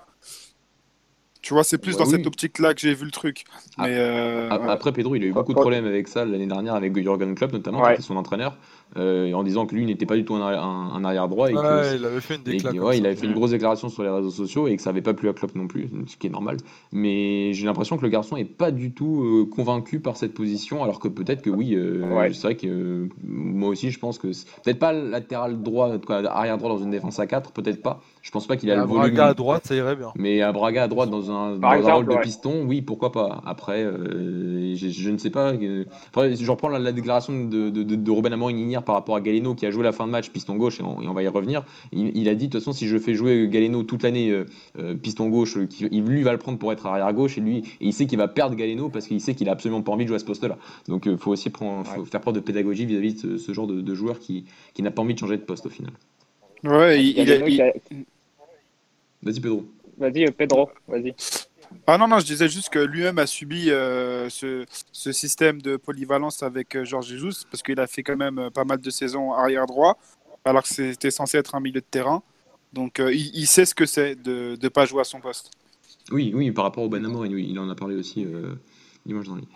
Tu vois, c'est plus bah dans cette optique-là que j'ai vu le truc. Mais, euh, Après, Pedro, il a eu beaucoup de problèmes avec ça l'année dernière avec Jurgen Klopp, notamment, qui était son entraîneur. euh, en disant que lui n'était pas du tout un, un- un arrière droit et que Ouais, il avait fait une et déclaration. qu'il- ouais, il avait fait une grosse déclaration sur les réseaux sociaux et que ça avait pas plu à Klopp non plus, ce qui est normal. Mais j'ai l'impression que le garçon est pas du tout euh, convaincu par cette position, alors que peut-être que oui, euh, Ouais. c'est vrai que euh, moi aussi je pense que peut-être pas latéral droit, arrière droit dans une défense à 4, peut-être pas. Je pense pas qu'il a le volume. Braga à droite, ça irait bien. Mais à Braga à droite dans un, dans un rôle de ouais. piston, oui, pourquoi pas. Après, euh, je, je ne sais pas. euh, Après, je reprends la, la déclaration de, de, de, de Ruben Amorim hier par rapport à Galeno qui a joué la fin de match piston gauche et on, et on va y revenir. Il, il a dit de toute façon si je fais jouer Galeno toute l'année euh, piston gauche, qui- il, lui va le prendre pour être arrière gauche et lui et il sait qu'il va perdre Galeno parce qu'il sait qu'il a absolument pas envie de jouer à ce poste-là. Donc il faut aussi prendre, faut faire preuve de pédagogie vis-à-vis de ce, ce genre de, de joueur qui, qui n'a pas envie de changer de poste au final. Ouais, il, qui il- a- Vas-y Pedro. Vas-y, euh, Pedro, vas-y. Ah non, non, je disais juste que lui-même a subi euh, ce, ce système de polyvalence avec euh, Georges Jesus, parce qu'il a fait quand même pas mal de saisons arrière droit, alors que c'était censé être un milieu de terrain. Donc euh, il, il sait ce que c'est de ne pas jouer à son poste. Oui, oui, par rapport au Ben Amorim, oui, il en a parlé aussi euh, dimanche dernier.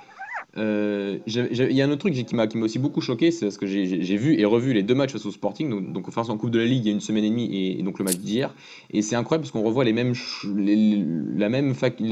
Euh, Il y a un autre truc qui m'a aussi beaucoup choqué, c'est parce que j'ai- vu et revu les deux matchs face au Sporting, donc, donc face en Coupe de la Ligue il y a une semaine et demie et, donc le match d'hier, et c'est incroyable parce qu'on revoit les mêmes les,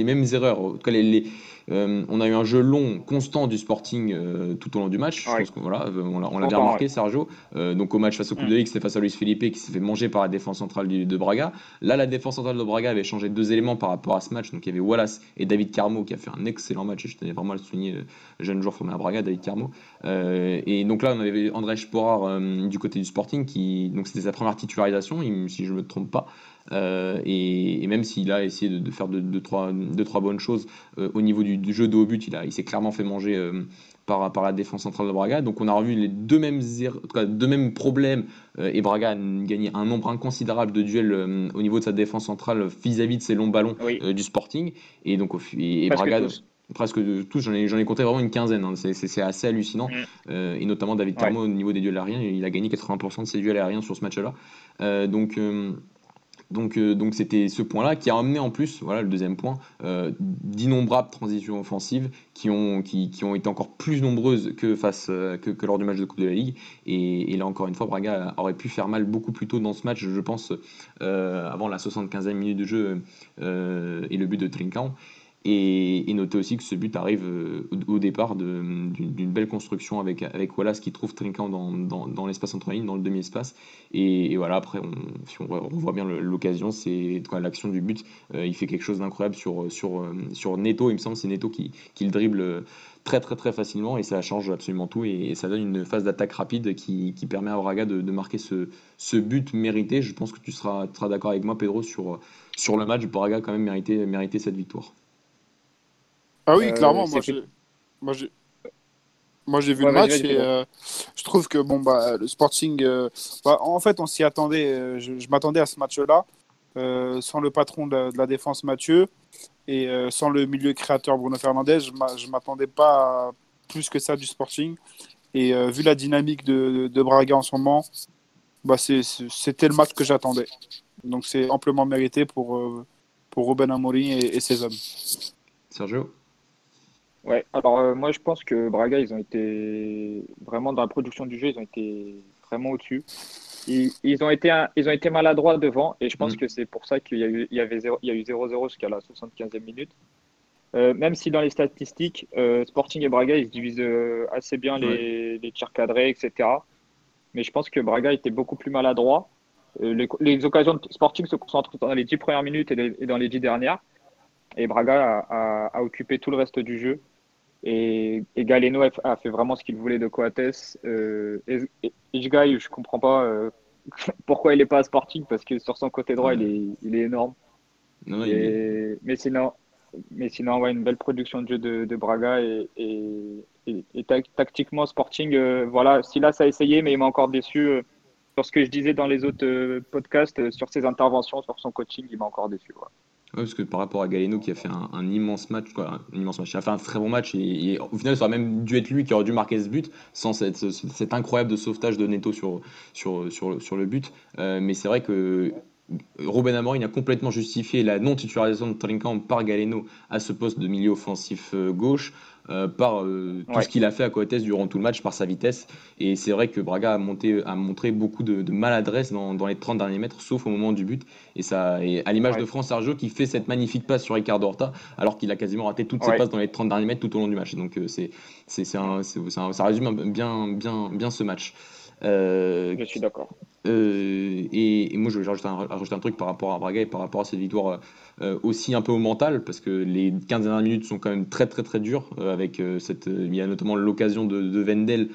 mêmes erreurs. En tout cas, les- euh, on a eu un jeu long, constant du Sporting euh, tout au long du match. Je pense qu'on voilà, euh, on l'a on l'a bien remarqué, Sergio. Euh, donc au match face au Coupe Mm. de Ligue, c'était face à Luis Felipe qui s'est fait manger par la défense centrale du- de Braga. Là, la défense centrale de Braga avait changé deux éléments par rapport à ce match. Donc il y avait Wallace et David Carmo qui a fait un excellent match. Je tenais vraiment à le souligner, euh, jeune joueur formé à Braga, David Carmo. Et donc là, on avait André Sporar du côté du Sporting qui, donc c'était sa première titularisation, si je me trompe pas. Euh, et, et même s'il a essayé de, de faire deux, deux, trois, deux, trois bonnes choses euh, au niveau du, du jeu de haut but, il, a- il s'est clairement fait manger euh, par, par la défense centrale de Braga. Donc on a revu les deux mêmes, cas, deux mêmes problèmes et Braga a gagné un nombre inconsidérable de duels au niveau de sa défense centrale vis-à-vis de ses longs ballons Oui. du Sporting. Et donc et, et Braga, tous. presque de- tous, j'en ai, j'en ai compté vraiment une quinzaine. hein. C'est, c'est- c'est assez hallucinant. Mm. Euh, et notamment David Ouais. Carmo au niveau des duels aériens, il a gagné 80% de ses duels aériens sur ce match-là. Euh, donc euh, donc euh, donc c'était ce point-là qui a amené en plus, voilà le deuxième point, euh, d'innombrables transitions offensives qui ont, qui, ont été encore plus nombreuses que, face, euh, que, lors du match de Coupe de la Ligue. Et, là encore une fois, Braga aurait pu faire mal beaucoup plus tôt dans ce match, je pense, avant la 75e minute de jeu et le but de Trincão. Et, et notez aussi que ce but arrive au départ de- d'une belle construction avec, avec Wallace qui trouve Trincão dans, dans, dans l'espace entre lignes, dans le demi-espace. Et, et voilà, après, on, si on, voit bien l'occasion, c'est l'action du but. Euh, il fait quelque chose d'incroyable sur, sur, euh, sur Neto, il me semble, c'est Neto qui, qui le dribble très très très facilement et ça change absolument tout et, et ça donne une phase d'attaque rapide qui, qui permet à Braga de, de marquer ce, ce but mérité. Je pense que tu seras, d'accord avec moi, Pedro, sur, sur le match. Braga a quand même mérité, mérité cette victoire. Ah oui, Euh, clairement, moi moi j'ai, moi j'ai vu Ouais, le match et euh, je trouve que bon bah le Sporting, euh, bah, en fait on s'y attendait, euh, je, je m'attendais à ce match-là euh, sans le patron de la, de la défense Mathieu et euh, sans le milieu créateur Bruno Fernandez, je je m'attendais pas à plus que ça du Sporting et euh, vu la dynamique de, de Braga en ce moment, bah c'était le match que j'attendais. Donc c'est amplement mérité pour euh, pour Ruben Amorim et, et ses hommes. Sergio? Ouais, alors euh, moi je pense que Braga, ils ont été vraiment dans la production du jeu, ils ont été vraiment au-dessus. Ils, ils ont été, un- ils ont été maladroits devant et je pense Mm. que c'est pour ça qu'il y a eu, il y avait zéro- il y a eu 0-0 jusqu'à la 75e minute. Euh, même si dans les statistiques, euh, Sporting et Braga, ils se divisent assez bien les, les tirs cadrés, etc. Mais je pense que Braga était beaucoup plus maladroit. Les, les occasions de Sporting se concentrent dans les 10 premières minutes et, les- et dans les 10 dernières. Et Braga a, a- a occupé tout le reste du jeu. Et, et Galeno a, fait vraiment ce qu'il voulait de Coates. Euh, et, et, je comprends pas euh, pourquoi il n'est pas à Sporting, parce que sur son côté droit, il, est, il est énorme. non, non, il est- Et- mais sinon, mais sinon ouais, une belle production de jeu de, de Braga. Et, et, et- et tac- tactiquement, Sporting, euh, voilà, Silas a essayé, mais il m'a encore déçu. euh, sur ce que je disais dans les autres euh, podcasts, sur ses interventions, sur son coaching, il m'a encore déçu. voilà. Ouais, parce que par rapport à Galeno qui a fait un, immense match, un immense match, il a fait un très bon match et, au final ça aurait même dû être lui qui aurait dû marquer ce but sans cet incroyable sauvetage de Neto sur, le but. Euh, mais c'est vrai que Ruben Amorim a complètement justifié la non-titularisation de Trinquant par Galeno à ce poste de milieu offensif euh, par tout ce qu'il a fait à Coates durant tout le match, par sa vitesse. Et c'est vrai que Braga a, monté, a montré beaucoup de, maladresse dans, les 30 derniers mètres, sauf au moment du but. Et, ça, et à l'image de France Sergio qui fait cette magnifique passe sur Ricardo Horta, alors qu'il a quasiment raté toutes ses passes dans les 30 derniers mètres tout au long du match. Donc c'est, c'est, ça résume bien, bien, bien ce match. je suis d'accord. Euh, et, moi, je vais rajouter un, truc par rapport à Braga et par rapport à cette victoire euh, aussi un peu au mental, parce que les 15 dernières minutes sont quand même très très très dures. Euh, avec cette, il y a notamment l'occasion de, de, Wendel,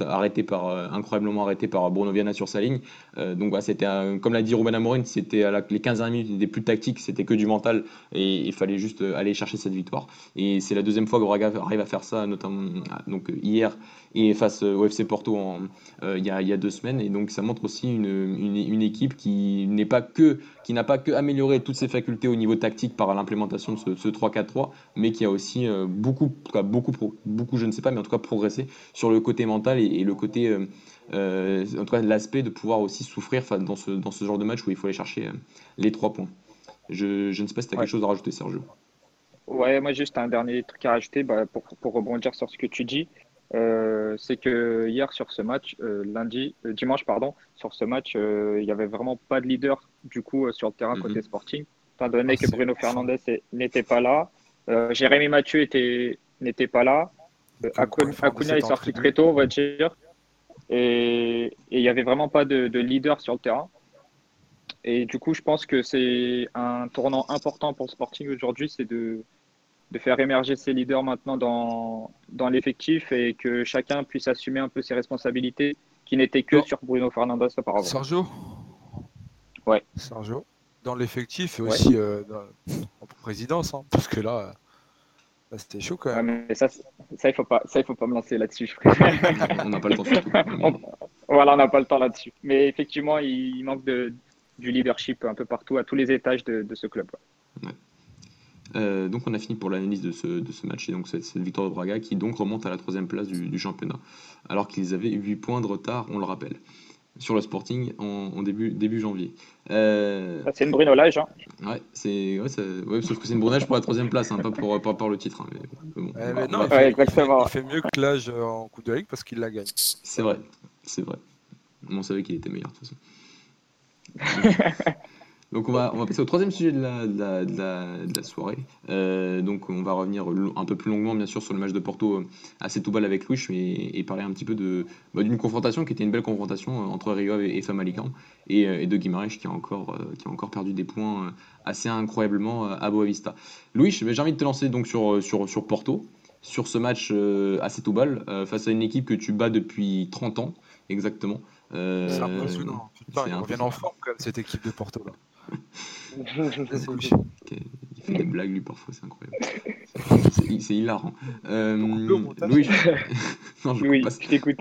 arrêté par, incroyablement arrêté par Bruno Viana sur sa ligne. donc bah, c'était comme l'a dit Ruben Amorin, c'était les 15 dernières minutes n'étaient plus tactiques, c'était que du mental, et il fallait juste aller chercher cette victoire. Et c'est la deuxième fois que Braga arrive à faire ça, notamment donc hier et face au FC Porto en, il, y a, il y a deux semaines. Et donc ça montre aussi une, une, équipe qui n'est pas que qui n'a pas que amélioré toutes ses facultés au niveau tactique par l'implémentation de ce, 3-4-3, mais qui a aussi euh, beaucoup, beaucoup, beaucoup, je ne sais pas, mais en tout cas progressé sur le côté mental et, le côté, euh, euh, en tout cas l'aspect de pouvoir aussi souffrir dans ce, dans ce genre de match où il faut aller chercher les trois points. Je, je ne sais pas si tu as quelque chose à rajouter, Sergio. Ouais, moi juste un dernier truc à rajouter bah, pour, pour, rebondir sur ce que tu dis. Euh, c'est que hier sur ce match, euh, lundi, euh, dimanche pardon, sur ce match, il n'y avait vraiment pas de leader du coup sur le terrain côté mhm. Sporting, étant donné que Bruno Fernandez n'était pas là, Jérémy Mathieu n'était pas là, Acuna est sorti très tôt, on va dire, et il n'y avait vraiment pas de, de, leader sur le terrain. Et du coup, je pense que c'est un tournant important pour le Sporting aujourd'hui, c'est de de faire émerger ses leaders maintenant dans, dans l'effectif et que chacun puisse assumer un peu ses responsabilités qui n'étaient que sur Bruno Fernandes auparavant. Sergio Ouais. Sergio, dans l'effectif et aussi euh, en présidence, hein, parce que là, c'était chaud quand même. mais ça, ça, il faut pas, ça, il faut pas me lancer là-dessus. on n'a pas le temps. voilà, on n'a pas le temps là-dessus. Mais effectivement, il, manque de, du leadership un peu partout, à tous les étages de, de ce club. Ouais. Euh, donc on a fini pour l'analyse de ce, de ce, match et donc cette, victoire de Braga qui donc remonte à la troisième place du, championnat alors qu'ils avaient 8 points de retard, on le rappelle, sur le Sporting en, début, début janvier. Euh... c'est une brunolage. Hein. Ouais, c'est, ouais, sauf que c'est une brunage pour la troisième place, hein, pas, pour, pas le titre. Hein, mais, bon, non, il, fait, il, fait, mieux que l'âge en Coupe de Ligue parce qu'il la gagne. C'est vrai, c'est vrai. On savait qu'il était meilleur de toute façon. Donc on va, on va passer au troisième sujet de la, de la, soirée. Euh, donc on va revenir un peu plus longuement bien sûr sur le match de Porto euh, à Setúbal avec Louis et, et, parler un petit peu bah, d'une confrontation qui était une belle confrontation euh, entre Rio et, et Famalicão et, et, de Guimarães qui a encore qui a encore perdu des points assez incroyablement à Boavista. Louis, j'ai envie de te lancer donc sur sur, sur Porto sur ce match à Setúbal face à une équipe que tu bats depuis 30 ans exactement. c'est impressionnant. Putain, ils reviennent en forme comme cette équipe de Porto là. Il fait des blagues, lui, parfois, c'est incroyable. C'est hilarant. Euh, Louis, non, je, oui, je t'écoute.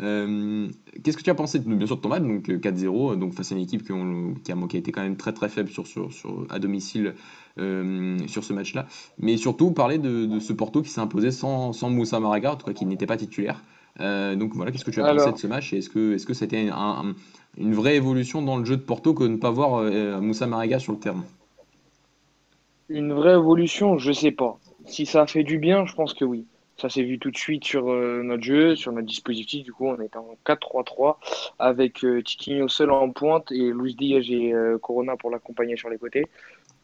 Euh, Qu'est-ce que tu as pensé, bien sûr, de ton match, donc 4-0, euh, donc face à une équipe qui, ont, qui, a, qui, a, été quand même très très faible sur, sur, sur à domicile euh, sur ce match-là, mais surtout parler de, de ce Porto qui s'est imposé sans, sans Moussa Maraga, en tout cas qui n'était pas titulaire. Euh, donc voilà, qu'est-ce que tu as pensé de ce match et est-ce que est-ce que c'était un, une vraie évolution dans le jeu de Porto que de ne pas voir euh, Moussa Mariga sur le terrain Une vraie évolution, je sais pas. Si ça a fait du bien, je pense que oui. Ça s'est vu tout de suite sur euh, notre jeu, sur notre dispositif. Du coup, on est en 4-3-3 avec euh, Tiquinho seul en pointe et Luis Diaz et Corona pour l'accompagner sur les côtés.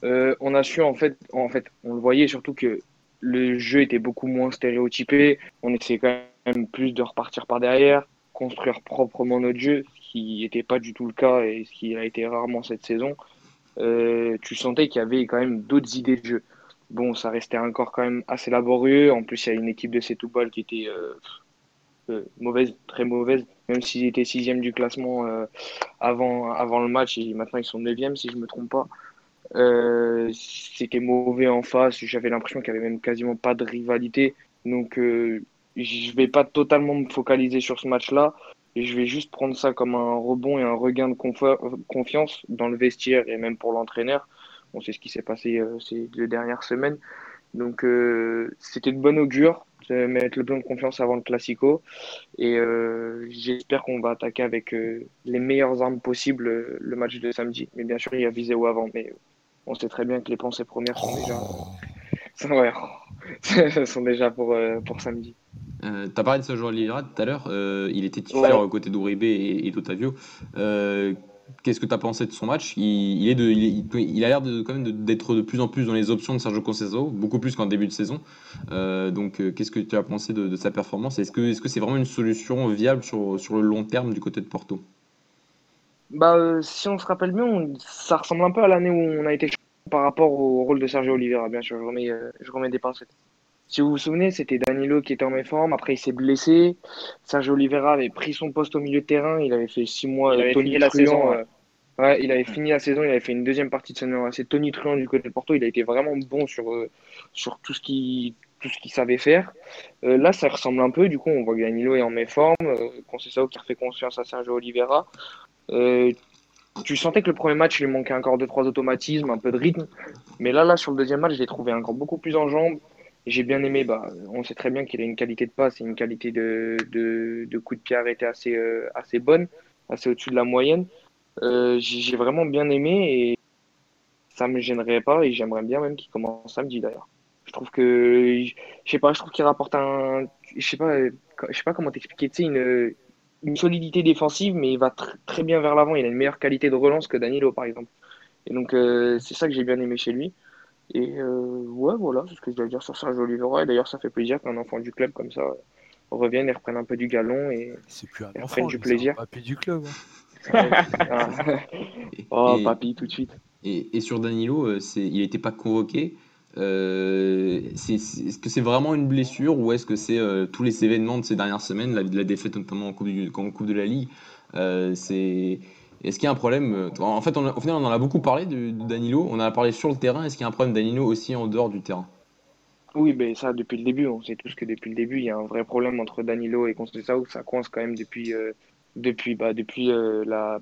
on a su en fait, en fait, on le voyait surtout que le jeu était beaucoup moins stéréotypé. On essayait quand même plus de repartir par derrière, construire proprement notre jeu, qui n'était pas du tout le cas et ce qui a été rarement cette saison. Euh, tu sentais qu'il y avait quand même d'autres idées de jeu. Bon, ça restait encore quand même assez laborieux. En plus, il y a une équipe de Setúbal qui était euh, euh, mauvaise, très mauvaise, même s'ils étaient sixième du classement avant, avant le match et maintenant ils sont neuvième si je ne me trompe pas. C'était mauvais en face. J'avais l'impression qu'il n'y avait même quasiment pas de rivalité. Donc, je vais pas totalement me focaliser sur ce match-là. Et je vais juste prendre ça comme un rebond et un regain de confiance dans le vestiaire et même pour l'entraîneur. On sait ce qui s'est passé euh, ces deux dernières semaines. Donc euh, c'était de bonne augure de mettre le plein de confiance avant le Classico. Et euh, j'espère qu'on va attaquer avec les meilleures armes possibles le match de samedi. Mais bien sûr, il y a Viséo avant. Mais on sait très bien que les pensées premières sont déjà. sont déjà pour, euh, pour samedi. Euh, tu as parlé de ce joueur tout à l'heure. euh, il était titulaire Ouais. aux côtés d'Uribe et, et d'Otavio. Euh, Qu'est-ce que tu as pensé de son match? Il, il est de, il, est- il- il a l'air de, quand même d'être de plus en plus dans les options de Sergio Conceição, beaucoup plus qu'en début de saison. Euh, donc, euh, qu'est-ce que tu as pensé de, de sa performance? Est-ce que c'est vraiment une solution viable sur, sur le long terme du côté de Porto? Bah, euh, si on se rappelle bien, on- ça ressemble un peu à l'année où on a été par rapport au rôle de Sergio Oliveira. Bien sûr, je remets, euh, je remets des pincettes. Si vous vous souvenez, c'était Danilo qui était en méforme. Après, il s'est blessé. Sergio Oliveira avait pris son poste au milieu de terrain. Il avait fait six mois Il euh, avait fini la tonitruant, saison, euh, ouais, il avait fini la saison. Il avait fait une deuxième partie de saison assez tonitruant du côté de Porto. Il a été vraiment bon sur, euh, sur tout ce qui tout ce qu'il savait faire. Euh, là, ça ressemble un peu. Du coup, on voit que Danilo est en méforme. Conceição qui refait confiance à Sergio Oliveira. Tu sentais que le premier match, il lui manquait encore deux trois automatismes, un peu de rythme. Mais là, là, sur le deuxième match, je l'ai trouvé encore beaucoup plus en jambes. J'ai bien aimé. Bah, on sait très bien qu'il a une qualité de passe et une qualité de, de, de coup de pied arrêté assez, euh, assez bonne, assez au-dessus de la moyenne. Euh, j'ai vraiment bien aimé et ça me gênerait pas et j'aimerais bien même qu'il commence samedi d'ailleurs. Je trouve que, je sais pas, je trouve qu'il rapporte un, je sais pas, je sais pas comment t'expliquer, tu sais, une, une solidité défensive, mais il va tr- très bien vers l'avant. Il a une meilleure qualité de relance que Danilo, par exemple. Et donc, euh, c'est ça que j'ai bien aimé chez lui. Et euh, ouais, voilà, c'est ce que je dois dire sur Sergio Oliveira. Et d'ailleurs, ça fait plaisir qu'un enfant du club comme ça euh, revienne et reprenne un peu du galon. Et C'est plus un Et enfant, du un plaisir. papy du club. hein. Ah. oh, Et- papy, tout de suite. Et, et sur Danilo, c'est, il n'était pas convoqué. Euh, est-ce que c'est vraiment une blessure ou est-ce que c'est euh, tous les événements de ces dernières semaines, la, défaite notamment en Coupe, de la Ligue euh, Est-ce qu'il y a un problème En fait, on a- au final, on en a beaucoup parlé de, Danilo. On en a parlé sur le terrain. Est-ce qu'il y a un problème Danilo aussi en dehors du terrain? Oui, ben ça depuis le début, on sait tous que depuis le début, il y a un vrai problème entre Danilo et Conceição, ça coince quand même depuis depuis bah, depuis la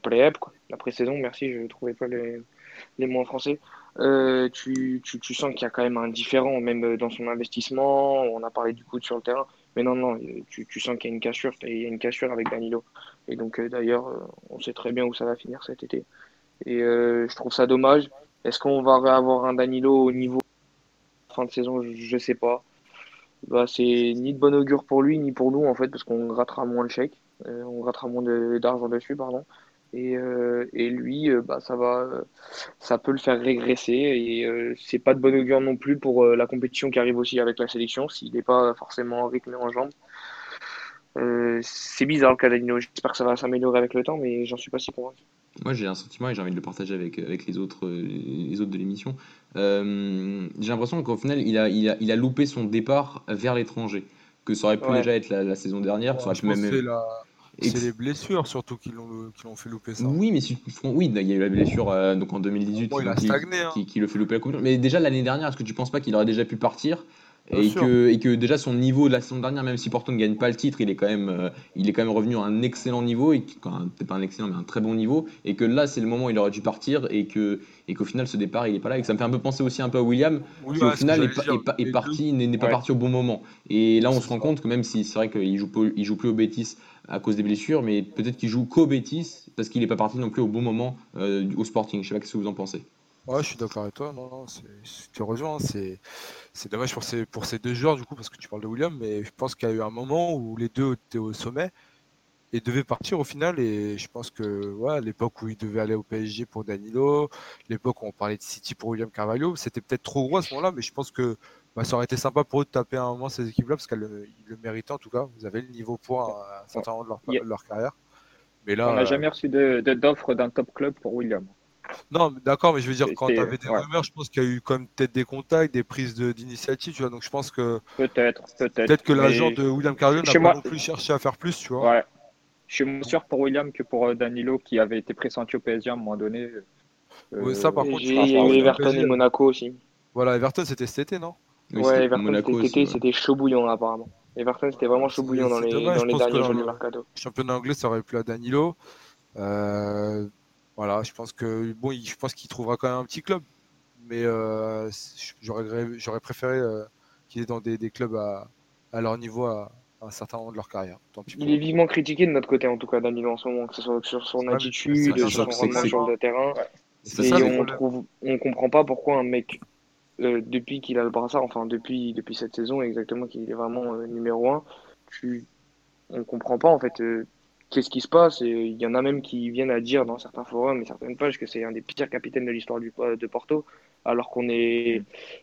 pré-saison. Merci, je trouvais pas les mots en français. Euh, tu, tu, sens qu'il y a quand même un différent, même euh, dans son investissement. On a parlé du coup sur le terrain, mais non, non, euh, tu, sens qu'il y a une cassure, il y a une cassure avec Danilo. Et donc d'ailleurs, on sait très bien où ça va finir cet été. Et je trouve ça dommage. Est-ce qu'on va avoir un Danilo au niveau fin de saison, je, je sais pas. Bah, c'est ni de bon augure pour lui, ni pour nous, en fait, parce qu'on grattera moins le chèque. On grattera moins d'argent dessus, pardon. Et, euh, et lui, euh, bah, ça va, euh, ça peut le faire régresser. Et euh, c'est pas de bon augure non plus pour euh, la compétition qui arrive aussi avec la sélection, s'il n'est pas forcément en rythme et en jambes. Euh, c'est bizarre le cas d'Anino. J'espère que ça va s'améliorer avec le temps, mais j'en suis pas si convaincu. Moi, j'ai un sentiment et j'ai envie de le partager avec, avec les, autres, les autres de l'émission. Euh, j'ai l'impression qu'au final, il a, il, a, il a loupé son départ vers l'étranger. Que ça aurait pu Ouais. déjà être la, la saison dernière. ça aurait je pu pense même... que c'est la- Et- c'est les blessures surtout qui l'ont qui l'ont fait louper ça. Oui, mais si oui, il y a eu la blessure euh, donc en 2018 Bon, il a qui, stagné, hein. qui, qui le fait louper la Coupe. Mais déjà l'année dernière, est-ce que tu penses pas qu'il aurait déjà pu partir? Et que, et que déjà son niveau de la saison dernière, même si Porto ne gagne pas le titre, il est quand même, euh, il est quand même revenu à un excellent niveau, et qui- enfin, peut-être pas un excellent, mais un très bon niveau, et que là c'est le moment où il aurait dû partir, et que et qu'au final ce départ il est pas là, et que ça me fait un peu penser aussi un peu à William, Oui, qui au ouais, final est, j'allais pas- est parti, n'est n'est pas parti au bon moment. Et là on C'est se rend ça. compte que même si c'est vrai qu'il joue, il joue plus au Betis à cause des blessures, mais peut-être qu'il joue qu'au Betis parce qu'il n'est pas parti non plus au bon moment euh, au Sporting. Je sais pas ce que vous en pensez? Ouais, je suis d'accord avec toi. Non, non, c'est, rejoins. hein, C'est, dommage pour ces, pour ces deux joueurs, du coup, parce que tu parles de William, mais je pense qu'il y a eu un moment où les deux étaient au sommet et devaient partir au final. Et je pense que, ouais, l'époque où ils devaient aller au PSG pour Danilo, l'époque où on parlait de City pour William Carvalho, c'était peut-être trop gros à ce moment-là, mais je pense que bah, ça aurait été sympa pour eux de taper à un moment ces équipes-là, parce qu'ils le, le méritaient en tout cas. Vous avez le niveau pour à un certain moment de leur, Yeah. de leur carrière. Mais là, On n'a euh, jamais reçu de- de- d'offre d'un top club pour William. Non, mais d'accord, mais je veux dire, quand tu avais des ouais. rumeurs, je pense qu'il y a eu quand même peut-être des contacts, des prises de- d'initiative, tu vois. Donc je pense que Peut-être, peut-être. peut-être que Mais l'agent de William Carvalho n'a pas moi- non plus cherché à faire plus, tu vois. Ouais. Je suis moins sûr pour William que pour euh, Danilo qui avait été pressenti au PSG à un moment donné. Euh, Ouais, ça, par Et contre, il y a eu Everton et Monaco aussi. Voilà, Everton, c'était cet été, non? Oui, ouais, Everton Monaco cet aussi, été, ouais. c'était chaud bouillant apparemment. Everton, c'était vraiment chaud bouillant dans les, dommage, dans les derniers jours du le- mercato. Championnat anglais, ça aurait plu à Danilo. Euh, voilà, je pense que bon, je pense qu'il trouvera quand même un petit club, mais euh, j'aurais préféré euh, qu'il est dans des, des clubs à, à leur niveau à, à un certain moment de leur carrière. Tant pis pour Il est vivement critiqué de notre côté en tout cas, Danilo en ce moment, que ce soit sur son attitude, sur son rendement sur le terrain. Et ça on trouve, on comprend pas pourquoi un mec euh, depuis qu'il a le brassard, enfin depuis, depuis cette saison exactement, qu'il est vraiment euh, numéro un, tu, on comprend pas en fait euh, qu'est-ce qui se passe. Il y en a même qui viennent à dire dans certains forums et certaines pages que c'est un des pires capitaines de l'histoire de Porto, alors qu'on est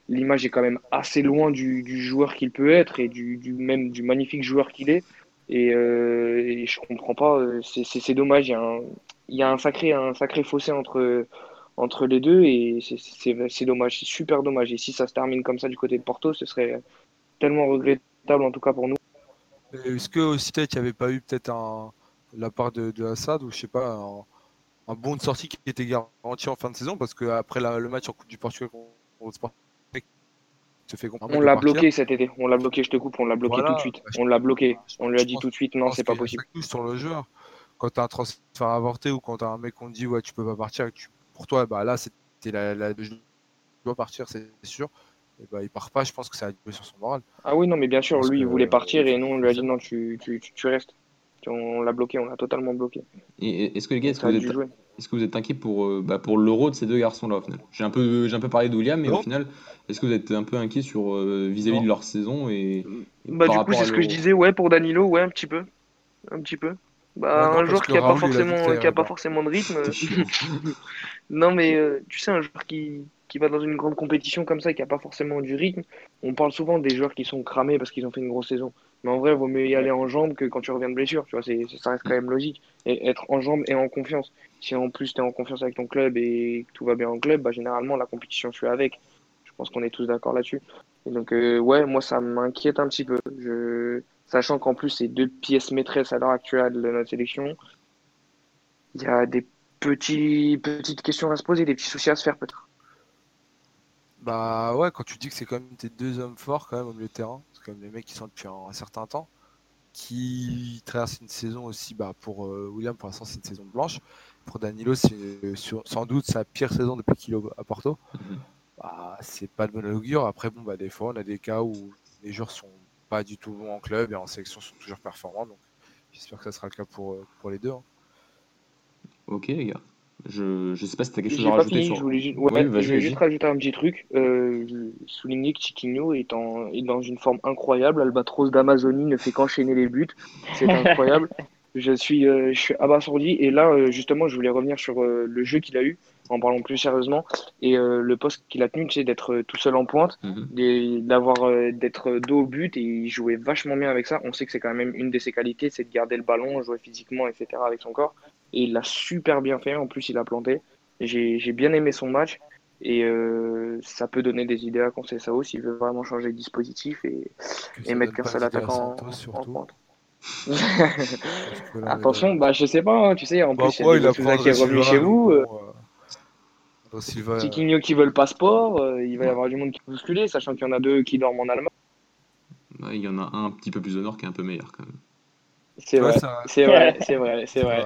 l'image est quand même assez loin du, du joueur qu'il peut être et du, même du magnifique joueur qu'il est. Et, et, je comprends pas, c'est dommage. Il y, a un, y a un sacré, un sacré fossé entre entre les deux et c'est dommage, c'est super dommage. Et si ça se termine comme ça du côté de Porto, ce serait tellement regrettable en tout cas pour nous. Est-ce que aussi peut-être il n'y avait pas eu peut-être un la part de, de, Assad ou je sais pas un, bon de sortie qui était garanti en fin de saison? Parce qu'après le match en Coupe du Portugal contre se fait On l'a bloqué cet été, on l'a bloqué, je te coupe, on l'a bloqué tout de suite. On l'a bloqué, on lui a dit tout de suite non, c'est pas possible. Sur le joueur, quand tu as un transfert avorté ou quand tu as un mec qu'on dit ouais tu peux pas partir, tu pour toi, bah là, c'était la, la, je dois partir, c'est sûr. Et bah, il part pas, je pense que ça a joué sur son moral. Ah oui, non, mais bien sûr, lui, il voulait partir et nous, on lui a dit non, tu, tu, tu, restes. On l'a bloqué, on l'a totalement bloqué. Et est-ce que les gars, est-ce que, est que, vous êtes inquiet pour, euh, bah, pour l'euro de ces deux garçons-là au final? J'ai un, peu, un peu parlé de William, mais au final, est-ce que vous êtes un peu inquiet sur euh, vis-à-vis de leur saison et, Bah, du coup, c'est ce que je disais, ouais, pour Danilo, ouais, un petit peu. Un petit peu. Bah, un joueur qui n'a pas, forcément, qui a pas forcément de rythme. non, mais euh, tu sais, un joueur qui, qui va dans une grande compétition comme ça et qui n'a pas forcément du rythme, on parle souvent des joueurs qui sont cramés parce qu'ils ont fait une grosse saison. Mais en vrai, il vaut mieux y aller en jambes que quand tu reviens de blessure. Tu vois, ça reste quand même logique. Et être en jambes et en confiance. Si en plus tu es en confiance avec ton club et que tout va bien en club, bah, généralement la compétition, je suis avec. Je pense qu'on est tous d'accord là-dessus. Et donc, euh, ouais, moi, ça m'inquiète un petit peu. Je sachant qu'en plus, c'est deux pièces maîtresses à l'heure actuelle de notre sélection. Il y a des petits, petites questions à se poser, des petits soucis à se faire peut-être. Bah ouais, quand tu dis que c'est quand même tes deux hommes forts quand même au milieu de terrain, c'est quand même les mecs qui sont depuis un, certain temps, qui traversent une saison aussi, bah pour euh, William pour l'instant c'est une saison blanche, pour Danilo c'est sans doute sa pire saison depuis qu'il est à Porto. Mhm. Bah, c'est pas de bon augure. Après bon bah des fois on a des cas où les joueurs sont pas du tout bons en club et en sélection sont toujours performants. Donc j'espère que ça sera le cas pour, euh, pour les deux. Hein. Ok les gars. Je ne sais pas si tu as quelque chose à rajouter. Sur... Je voulais, juste, ouais, juste rajouter un petit truc. Euh, souligner que Chiquinho est, en, est dans une forme incroyable. Albatros d'Amazonie ne fait qu'enchaîner les buts. C'est incroyable. je, suis, euh, je suis abasourdi. Et là, euh, justement, je voulais revenir sur le jeu qu'il a eu en parlant plus sérieusement. Et euh, le poste qu'il a tenu, c'est d'être euh, tout seul en pointe, mhm. d'avoir euh, d'être dos au but, et il jouait vachement bien avec ça. On sait que c'est quand même une de ses qualités, c'est de garder le ballon, jouer physiquement, etc. avec son corps. Et il l'a super bien fait. En plus, il a planté. J'ai bien aimé son match. Et ça peut donner des idées à Conceição s'il veut vraiment changer de dispositif et, et mettre qu'un seul attaquant en, en pointe. Attention, bah je sais pas, hein, tu sais, en bah plus il y a des qui est revenu chez vous. Tiquinho qui veut le passeport, euh, il va y avoir du monde qui va bousculer, sachant qu'il y en a deux qui dorment en Allemagne. il y en a un, petit peu plus au nord qui est un peu meilleur quand même. C'est vrai, c'est vrai, c'est vrai, c'est vrai.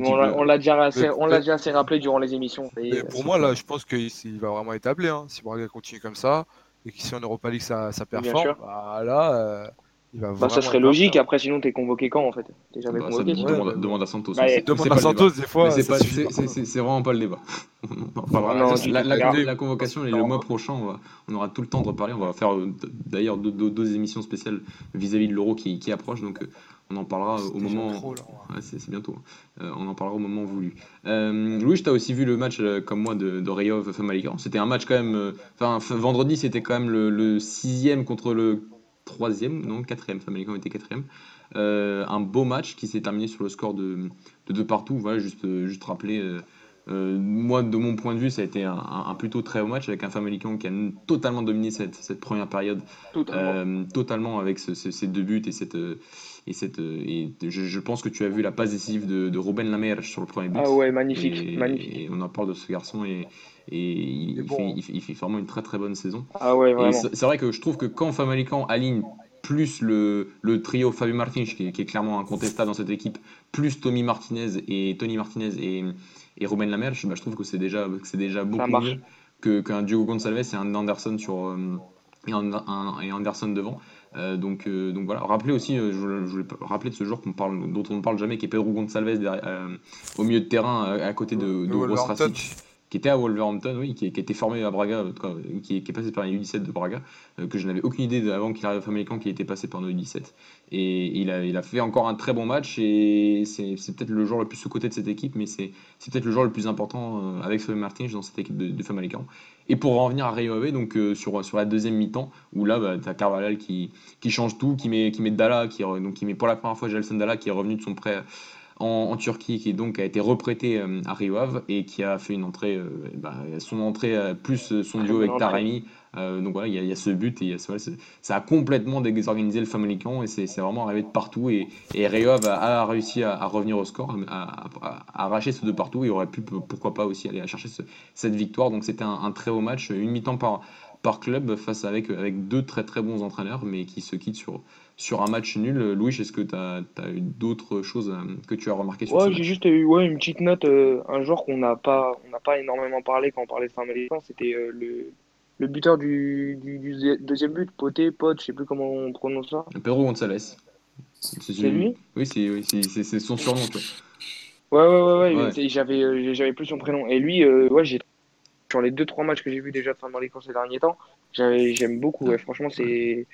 on l'a déjà, assez, déjà assez rappelé durant les émissions. pour moi, là, je pense qu'il va vraiment être appelé. Hein. Si Braga continue comme ça, et qu'ici en Europa League ça, ça performe, bah, là, bah, ça serait logique. Après, sinon, t'es convoqué quand en fait? T'es jamais bah, convoqué. demande, à Santos. Bah, demande à Santos des fois. C'est vraiment pas le débat. la, convocation est le mois prochain. On, aura tout le temps de reparler. On va faire euh, d'ailleurs deux, émissions spéciales vis-à-vis de l'euro qui, approche. Donc, euh, on en parlera au moment. c'est bientôt. Hein. Euh, on en parlera au moment voulu. Louis, tu as aussi vu le match comme moi de, de Rayov Famalicão. C'était un match quand même. Enfin, vendredi, c'était quand même le sixième contre le troisième, non, quatrième. Famalicão était quatrième. Euh, un beau match qui s'est terminé sur le score de, de deux partout. Voilà, juste, juste rappeler. Euh, euh, moi, de mon point de vue, ça a été un, plutôt très haut match avec un Famalicão qui a totalement dominé cette, cette première période. Totalement. totalement avec ces deux buts et cette. Et, cette, et je, pense que tu as vu la passe décisive de, de Robin Lamer sur le premier but. Ah ouais, magnifique, magnifique. Et on en parle de ce garçon et, et il, fait, il, fait, vraiment une très très bonne saison. Ah ouais, c'est vrai que je trouve que quand Famalicão aligne plus le, le trio Fabio Martins, qui est, clairement incontestable dans cette équipe, plus Tommy Martinez et Tony Martinez et, et Ruben bah, je trouve que c'est déjà, déjà beaucoup mieux qu'un Diogo Gonçalves et un Anderson sur euh, et, un, Anderson devant. Euh, donc, euh, donc voilà. Rappelez aussi, je, voulais rappeler de ce joueur qu'on parle, dont on ne parle jamais, qui est Pedro Gonçalves au milieu de terrain à, côté de, de qui était à Wolverhampton, oui, qui, qui était formé à Braga, qui, est passé par les U17 de Braga, que je n'avais aucune idée avant qu'il arrive au Famalicão qu'il était passé par nos U17. Et il a, il a fait encore un très bon match et c'est peut-être le joueur le plus sous-côté de cette équipe, mais c'est peut-être le joueur le plus important avec Fabien Martinez dans cette équipe de, de Famalicão. Et pour revenir à Rio Ave, donc sur, sur la deuxième mi-temps, où là, bah, tu as Carvalhal qui, qui change tout, qui met, qui met Dalla, qui, donc qui met pour la première fois Gelson Dalla, qui est revenu de son prêt en, Turquie, qui donc a été reprêté euh, à Rio Ave et qui a fait une entrée, euh, bah, son entrée euh, plus son duo avec Taremi. donc voilà, il y, a ce but et ça a complètement désorganisé le Famalicão et c'est vraiment arrivé de partout. Et, et Rio Ave a, réussi à, revenir au score, à, arracher ce deux partout et aurait pu pourquoi pas aussi aller chercher cette victoire. Donc c'était un, très beau match, une mi-temps par, par club face avec, avec deux très très bons entraîneurs, mais qui se quittent sur, sur un match nul. Louis, est-ce que tu as, eu d'autres choses euh, que tu as remarqué sur ouais, J'ai juste eu ouais, une petite note, euh, un joueur qu'on n'a pas, on pas énormément parlé quand on parlait de saint c'était euh, le, le buteur du, du, deuxième but, Poté, Pote, je sais plus comment on prononce ça. Pedro González. C'est lui? Oui, c'est son surnom. Ouais, ouais, ouais, ouais, j'avais plus son prénom. Et lui, ouais, j'ai sur les 2-3 matchs que j'ai vu déjà de Famalicão ces derniers temps, j'aime beaucoup. Ouais, franchement, c'est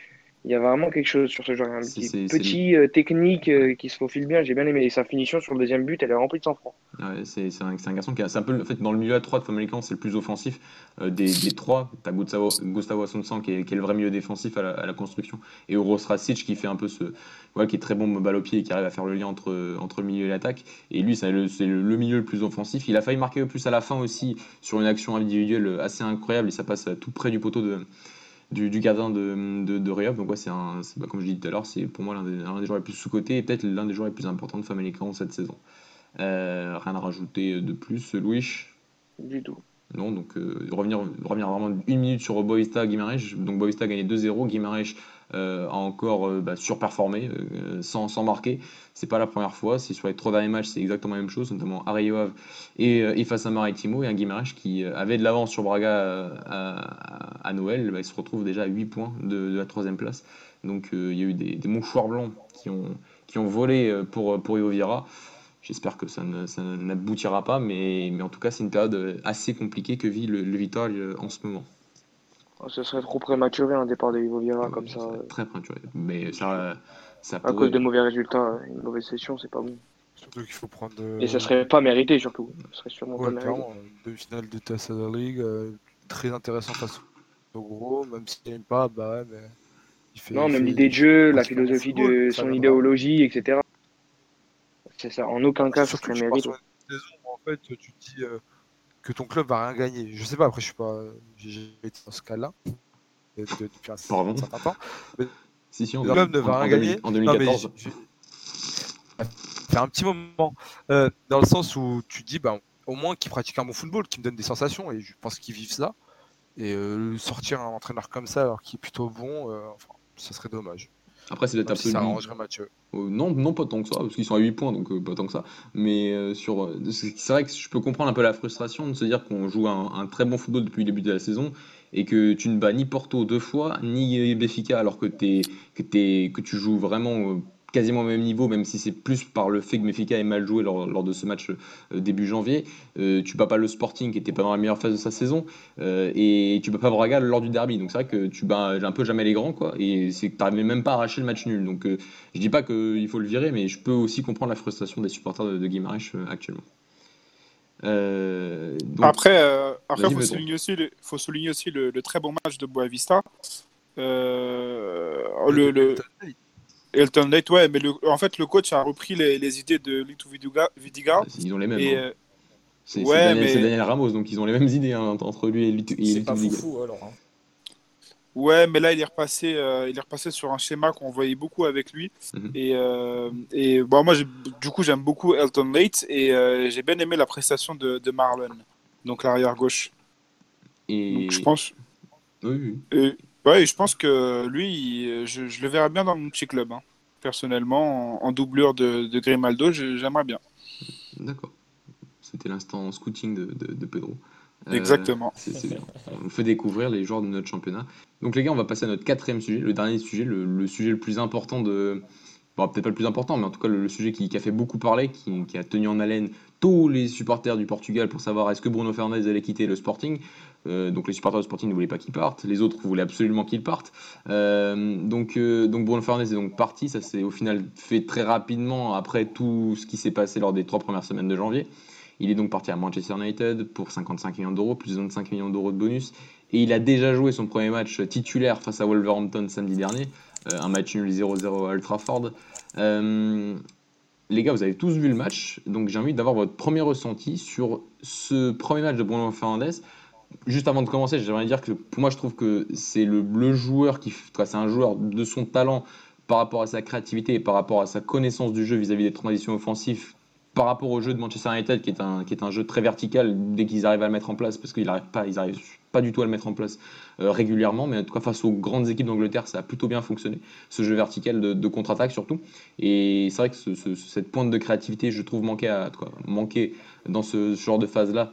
il y a vraiment quelque chose sur ce joueur. Un petit, euh, technique euh, qui se faufile bien. J'ai bien aimé. Et sa finition sur le deuxième but, elle est remplie de sang-froid. c'est un, un, garçon qui est un peu. En fait, dans le milieu à 3 de Famalicão, c'est le plus offensif euh, des, des, trois. Tu as Gustavo, Gustavo qui est, qui est, le vrai milieu défensif à la, construction. Et Uros Rasic qui fait un peu ce. Ouais, qui est très bon balle au pied et qui arrive à faire le lien entre, entre le milieu et l'attaque. Et lui, c'est le, le, milieu le plus offensif. Il a failli marquer plus à la fin aussi sur une action individuelle assez incroyable et ça passe tout près du poteau de du, gardien de, de, de Donc, ouais, c'est un, bah, comme je disais tout à l'heure, c'est pour moi l'un des, des, joueurs les plus sous-cotés et peut-être l'un des joueurs les plus importants de Famalicão cette saison. Euh, rien à rajouter de plus, Louis? Du tout. Non, donc euh, revenir, revenir vraiment une minute sur Boista Guimarães. Donc Boista a gagné 2-0. Guimarães euh, a encore euh, bah, surperformé sans, sans, marquer. C'est pas la première fois. C'est sur les trois derniers matchs, c'est exactement la même chose, notamment à Rio et, face à Maritimo. Et un Guimarães qui avait de l'avance sur Braga à, Noël, bah, il se retrouve déjà à 8 points de, la troisième place. Donc il y a eu des, mouchoirs blancs qui ont, qui ont volé pour, pour Ivo J'espère que ça n'aboutira pas, mais, mais, en tout cas, c'est une période assez compliquée que vit le, le euh, en ce moment. Oh, ce serait trop prématuré un départ de Ivo Vieira comme ça. Très prématuré. Mais ça, ça À cause de mauvais résultats, une mauvaise session, c'est pas bon. Surtout qu'il faut prendre. Et ça serait pas mérité surtout. Ce serait sûrement pas mérité. Deux finales de Tassadar League, euh, très intéressant face au gros, même s'il n'aime pas, bah ouais, mais. Il fait, non, même l'idée de jeu, la philosophie de son idéologie, etc. C'est ça, en aucun cas, ce serait mérite. En fait, tu te dis euh, que ton club va rien gagner. Je sais pas, après, je suis pas. J'ai été dans ce cas-là depuis un certain temps. Mais si, si, le club ne va rien gagner. En 2014. C'est un petit moment. Euh, dans le sens où tu dis, bah, au moins qu'il pratique un bon football, qui me donne des sensations, et je pense qu'ils vivent ça. Et euh, sortir un entraîneur comme ça, alors qu'il est plutôt bon, enfin, ça serait dommage. Après, c'est d'être absolu. Ça arrangerait Mathieu. Euh, non, non, pas tant que ça, parce qu'ils sont à 8 points, donc euh, pas tant que ça. Mais euh, sur, c'est vrai que je peux comprendre un peu la frustration de se dire qu'on joue un, très bon football depuis le début de la saison et que tu ne bats ni Porto deux fois, ni Béfica, alors que, es, que, es, que tu joues vraiment quasiment au même niveau, même si c'est plus par le fait que Mefica ait mal joué lors, de ce match euh, début janvier. Euh, tu bats pas le Sporting qui était pas dans la meilleure phase de sa saison euh, et tu bats pas Braga lors du derby. Donc c'est vrai que tu bats un peu jamais les grands quoi. Et c'est que t'arrives même pas à arracher le match nul. Donc je dis pas qu'il faut le virer, mais je peux aussi comprendre la frustration des supporters de, de Guimarães actuellement. après, il faut, souligner aussi le, faut souligner aussi le, très bon match de Boavista. le, le, Elton Light, ouais, mais en fait, le coach a repris les, idées de Lito Vidiga. Ils ont les mêmes. Hein. Euh, c'est Daniel, Ramos, donc ils ont les mêmes idées hein, entre lui et Lito C'est pas fou, alors. Hein. Ouais, mais là, il est repassé, euh, il est repassé sur un schéma qu'on voyait beaucoup avec lui. Mhm. Et, euh, et bon, moi, du coup, j'aime beaucoup Elton Late et j'ai bien aimé la prestation de, Marlon, donc l'arrière gauche. Et je pense. Oui, oui. Ouais, je pense que lui, je, le verrais bien dans mon petit club. Hein. Personnellement, en, doublure de, de Grimaldo, j'aimerais bien. D'accord. C'était l'instant scouting de, de, Pedro. Euh, Exactement. On fait découvrir les joueurs de notre championnat. Donc les gars, on va passer à notre quatrième sujet, le dernier sujet, le, sujet le plus important de... Bon, peut-être pas le plus important, mais en tout cas le, sujet qui, a fait beaucoup parler, qui, a tenu en haleine tous les supporters du Portugal pour savoir est-ce que Bruno Fernandes allait quitter le Sporting. Euh, donc les supporters du Sporting ne voulaient pas qu'il parte, les autres voulaient absolument qu'il parte. Euh, donc, euh, donc Bruno Fernandes est donc parti, ça s'est au final fait très rapidement après tout ce qui s'est passé lors des trois premières semaines de janvier. Il est donc parti à Manchester United pour 55 millions d'euros, plus de 25 millions d'euros de bonus. Et il a déjà joué son premier match titulaire face à Wolverhampton samedi dernier, un match nul 0-0 à Old Trafford. Les gars, vous avez tous vu le match, donc j'ai envie d'avoir votre premier ressenti sur ce premier match de Bruno Fernandes juste avant de commencer, j'aimerais dire que pour moi, je trouve que c'est le, joueur qui. C'est un joueur de son talent par rapport à sa créativité et par rapport à sa connaissance du jeu vis-à-vis des transitions offensives, par rapport au jeu de Manchester United, qui est un, qui est un jeu très vertical dès qu'ils arrivent à le mettre en place, parce qu'ils n'arrivent pas, ils arrivent pas du tout à le mettre en place euh, régulièrement, mais en tout cas face aux grandes équipes d'Angleterre, ça a plutôt bien fonctionné, ce jeu vertical de, contre-attaque surtout. Et c'est vrai que cette pointe de créativité, je trouve, manquait, à, quoi, manquait dans ce genre de phase-là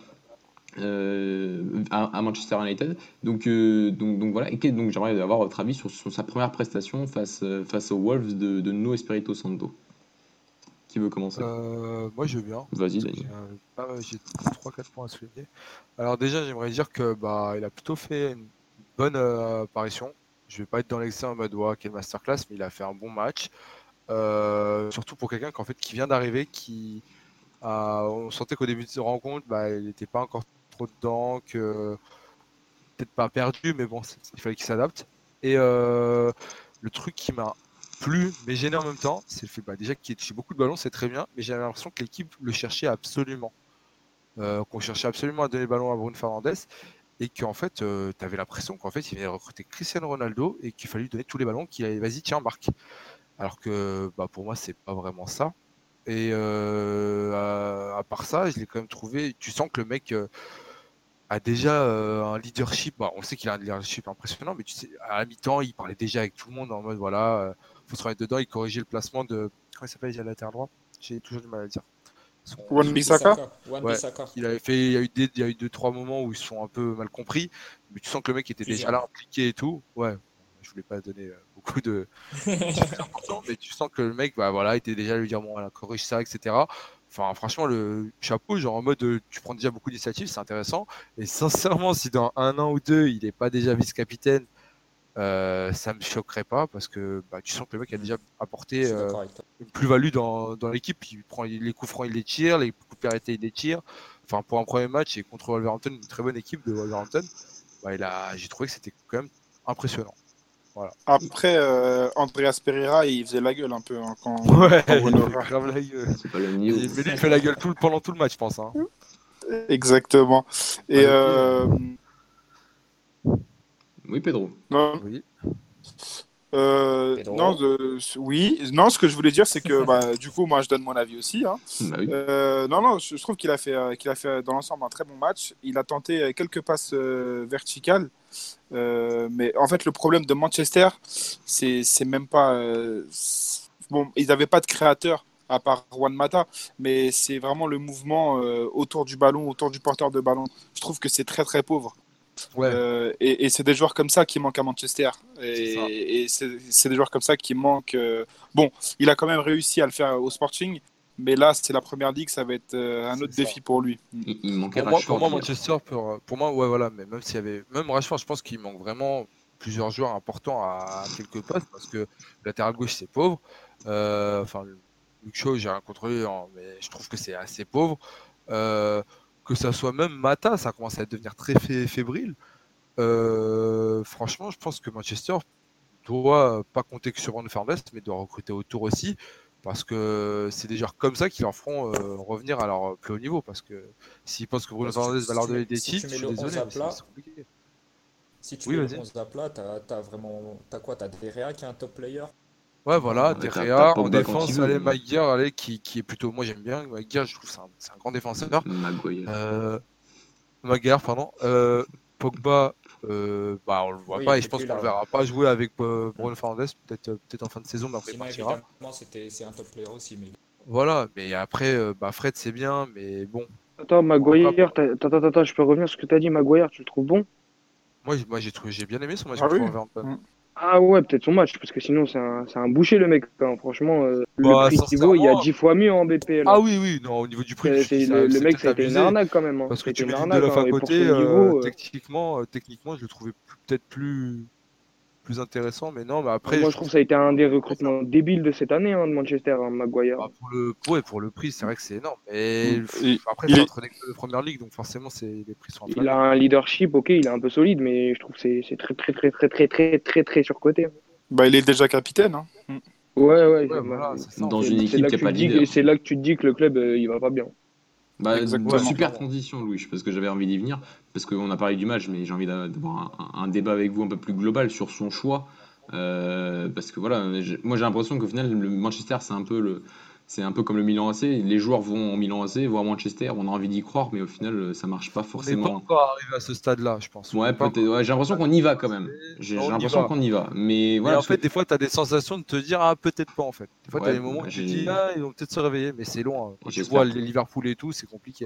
euh, à, Manchester United. Donc, euh, donc, donc voilà, et donc j'aimerais avoir votre avis sur, sa première prestation face, face aux Wolves de, de No Espirito Santo. Qui veut commencer? Moi je veux bien. Vas-y, J'ai 3-4 points à souligner. Alors déjà j'aimerais dire que bah, il a plutôt fait une bonne apparition. Je vais pas être dans l'excès en mode ouais, masterclass, mais il a fait un bon match. surtout pour quelqu'un fait, qui vient d'arriver, qui on sentait qu'au début de cette rencontre, bah, il n'était pas encore trop dedans, que peut-être pas perdu, mais bon, il fallait qu'il s'adapte. Et euh, le truc qui m'a plu, mais gêné en même temps, c'est le fait bah, déjà qu'il touché beaucoup de ballons, c'est très bien, mais j'avais l'impression que l'équipe le cherchait absolument. Euh, qu'on cherchait absolument à donner le ballon à Bruno Fernandez et qu'en fait, euh, tu avais l'impression qu'en fait, il venait recruter Cristiano Ronaldo et qu'il fallait lui donner tous les ballons, qu'il allait, vas-y, tiens, marque. Alors que bah, pour moi, c'est pas vraiment ça. Et à, part ça, je l'ai quand même trouvé. Tu sens que le mec a déjà euh, un leadership. Bah, on sait qu'il a un leadership impressionnant, mais tu sais, à la mi-temps, il parlait déjà avec tout le monde en mode voilà, euh, faut se remettre dedans. Il corrigeait le placement de. Comment il s'appelle déjà latéral droit J'ai toujours du mal à le dire. Wan Bissaka il avait fait, il y a eu des, il y a eu deux trois moments où ils sont un peu mal compris, mais tu sens que le mec était déjà là impliqué et tout. Ouais, je voulais pas donner euh, beaucoup de, mais tu sens que le mec, bah voilà, était déjà lui dire bon, voilà, corrige ça, etc. Enfin, franchement, le chapeau, genre en mode euh, tu prends déjà beaucoup d'initiatives, c'est intéressant. Et sincèrement, si dans un an ou deux, il n'est pas déjà vice-capitaine, euh, ça me choquerait pas parce que bah, tu sens que le mec a déjà apporté euh, une plus-value dans, dans l'équipe. Il prend les coups francs, il les tire, les coups de il les tire. Enfin, pour un premier match et contre Wolverhampton, une très bonne équipe de Wolverhampton, bah, il a, j'ai trouvé que c'était quand même impressionnant. Après, euh, Andreas Pereira, il faisait la gueule un peu hein, quand. Ouais, il fait grave la gueule. il, fait la gueule tout, pendant tout le match, je pense. Hein. Exactement. Et. Euh... Oui, Pedro. Non. Oui. Euh, non, oui, non, ce que je voulais dire, c'est que bah, du coup, moi, je donne mon avis aussi. Hein. Bah euh, non, non, je, trouve qu'il a fait, euh, qu'il a fait dans l'ensemble un très bon match. Il a tenté quelques passes verticales, mais en fait, le problème de Manchester, c'est, c'est même pas bon. Ils n'avaient pas de créateur à part Juan Mata, mais c'est vraiment le mouvement autour du ballon, autour du porteur de ballon. Je trouve que c'est très très pauvre. Euh, et, c'est des joueurs comme ça qui manquent à Manchester. Et c'est des joueurs comme ça qui manquent. Euh, bon, il a quand même réussi à le faire au Sporting, mais là, c'est la première ligue, ça va être euh, un autre défi pour lui. Il, pour, moi, pour moi, Manchester, pour, pour, moi, ouais, voilà, mais même s'il y avait, même Rashford, je pense qu'il manque vraiment plusieurs joueurs importants à, quelques postes parce que le latéral gauche, c'est pauvre. enfin, Luke Shaw, j'ai rien contre lui, hein, mais je trouve que c'est assez pauvre. Euh, que ça soit même Mata, ça commence à devenir très fébrile. Euh, franchement, je pense que Manchester doit pas compter que sur Ron Fernandez, mais doit recruter autour aussi, parce que c'est des joueurs comme ça qui leur feront euh, revenir à leur plus haut niveau. Parce que s'ils pensent que Bruno Fernandez va leur donner des titres, je suis désolé, c'est compliqué. Si tu oui, mets le 11 à plat, t'as as vraiment. T'as quoi? T'as Derrea qui est un top player? Ouais, voilà, Derrea en défense, allez, Maguire, allez, qui, qui, est plutôt. Moi, j'aime bien. Maguire, je trouve que c'est un, un, grand défenseur. Maguire. Euh, Maguire, pardon. Euh, Pogba, euh, bah, on le voit pas et je pense qu'on ne verra pas jouer avec euh, Bruno Fernandes, peut-être euh, peut en fin de saison, mais après il partira. c'est un top player aussi. Mais... Voilà, mais après, euh, bah, Fred, c'est bien, mais bon. Attends, Maguire, attends, attends, attends, je peux revenir sur ce que tu as dit, Maguire, tu le trouves bon? Moi, moi j'ai bien aimé son match ah contre oui. Ah ouais, peut-être son match, parce que sinon c'est un, c'est un boucher le mec. hein. Franchement, euh, le Bah, prix qu'il vaut, il y a sincèrement- 10 fois mieux en BPL. Ah oui, oui, non, au niveau du prix, C'est- je c'est- dis ça, le, le c'est mec, peut-être été une abusé. arnaque quand même. hein. Parce que tu mets une arnaque, Lindelof hein, à et pour côté, euh, niveau, euh, techniquement, euh, techniquement, je le trouvais plus- peut-être plus, plus intéressant. Mais non, mais après. Moi, je, trouve que ça a été un des recrutements débiles de cette année hein, de Manchester, hein, Maguire. Ah, pour, le... Ouais, pour le prix, c'est vrai que c'est énorme. Mais mm. après, c'est entre de première ligue, donc forcément, les prix sont Il a un leadership, ok, il est un peu solide, mais je trouve que c'est très, très, très, très, très, très, très, très surcoté. Hein. Bah, il est déjà capitaine. Hein. Ouais, ouais. voilà. Dans une équipe, C'est là, que tu te dis que le club, euh, il va pas bien. Bah, Exactement. super transition, Louis, parce que j'avais envie d'y venir, parce qu'on a parlé du match, mais j'ai envie d'a- d'avoir un, un débat avec vous un peu plus global sur son choix. Euh, parce que voilà, moi j'ai l'impression qu'au final, le Manchester, c'est un peu le. C'est un peu comme le Milan AC. Les joueurs vont en Milan AC, vont à Manchester. On a envie d'y croire, mais au final, ça marche pas On n'est pas forcément. encore arrivé à ce stade-là, je pense. Ouais, peut-être. J'ai l'impression qu'on y va quand même. J'ai l'impression qu'on y va. Mais voilà. en que- fait, des fois, tu as des sensations de te dire, ah, peut-être pas en fait. Des fois, tu Ouais, as des moments où tu te dis, ah, ils vont peut-être se réveiller, mais c'est loin. Quand tu vois que- les Liverpool et tout, c'est compliqué.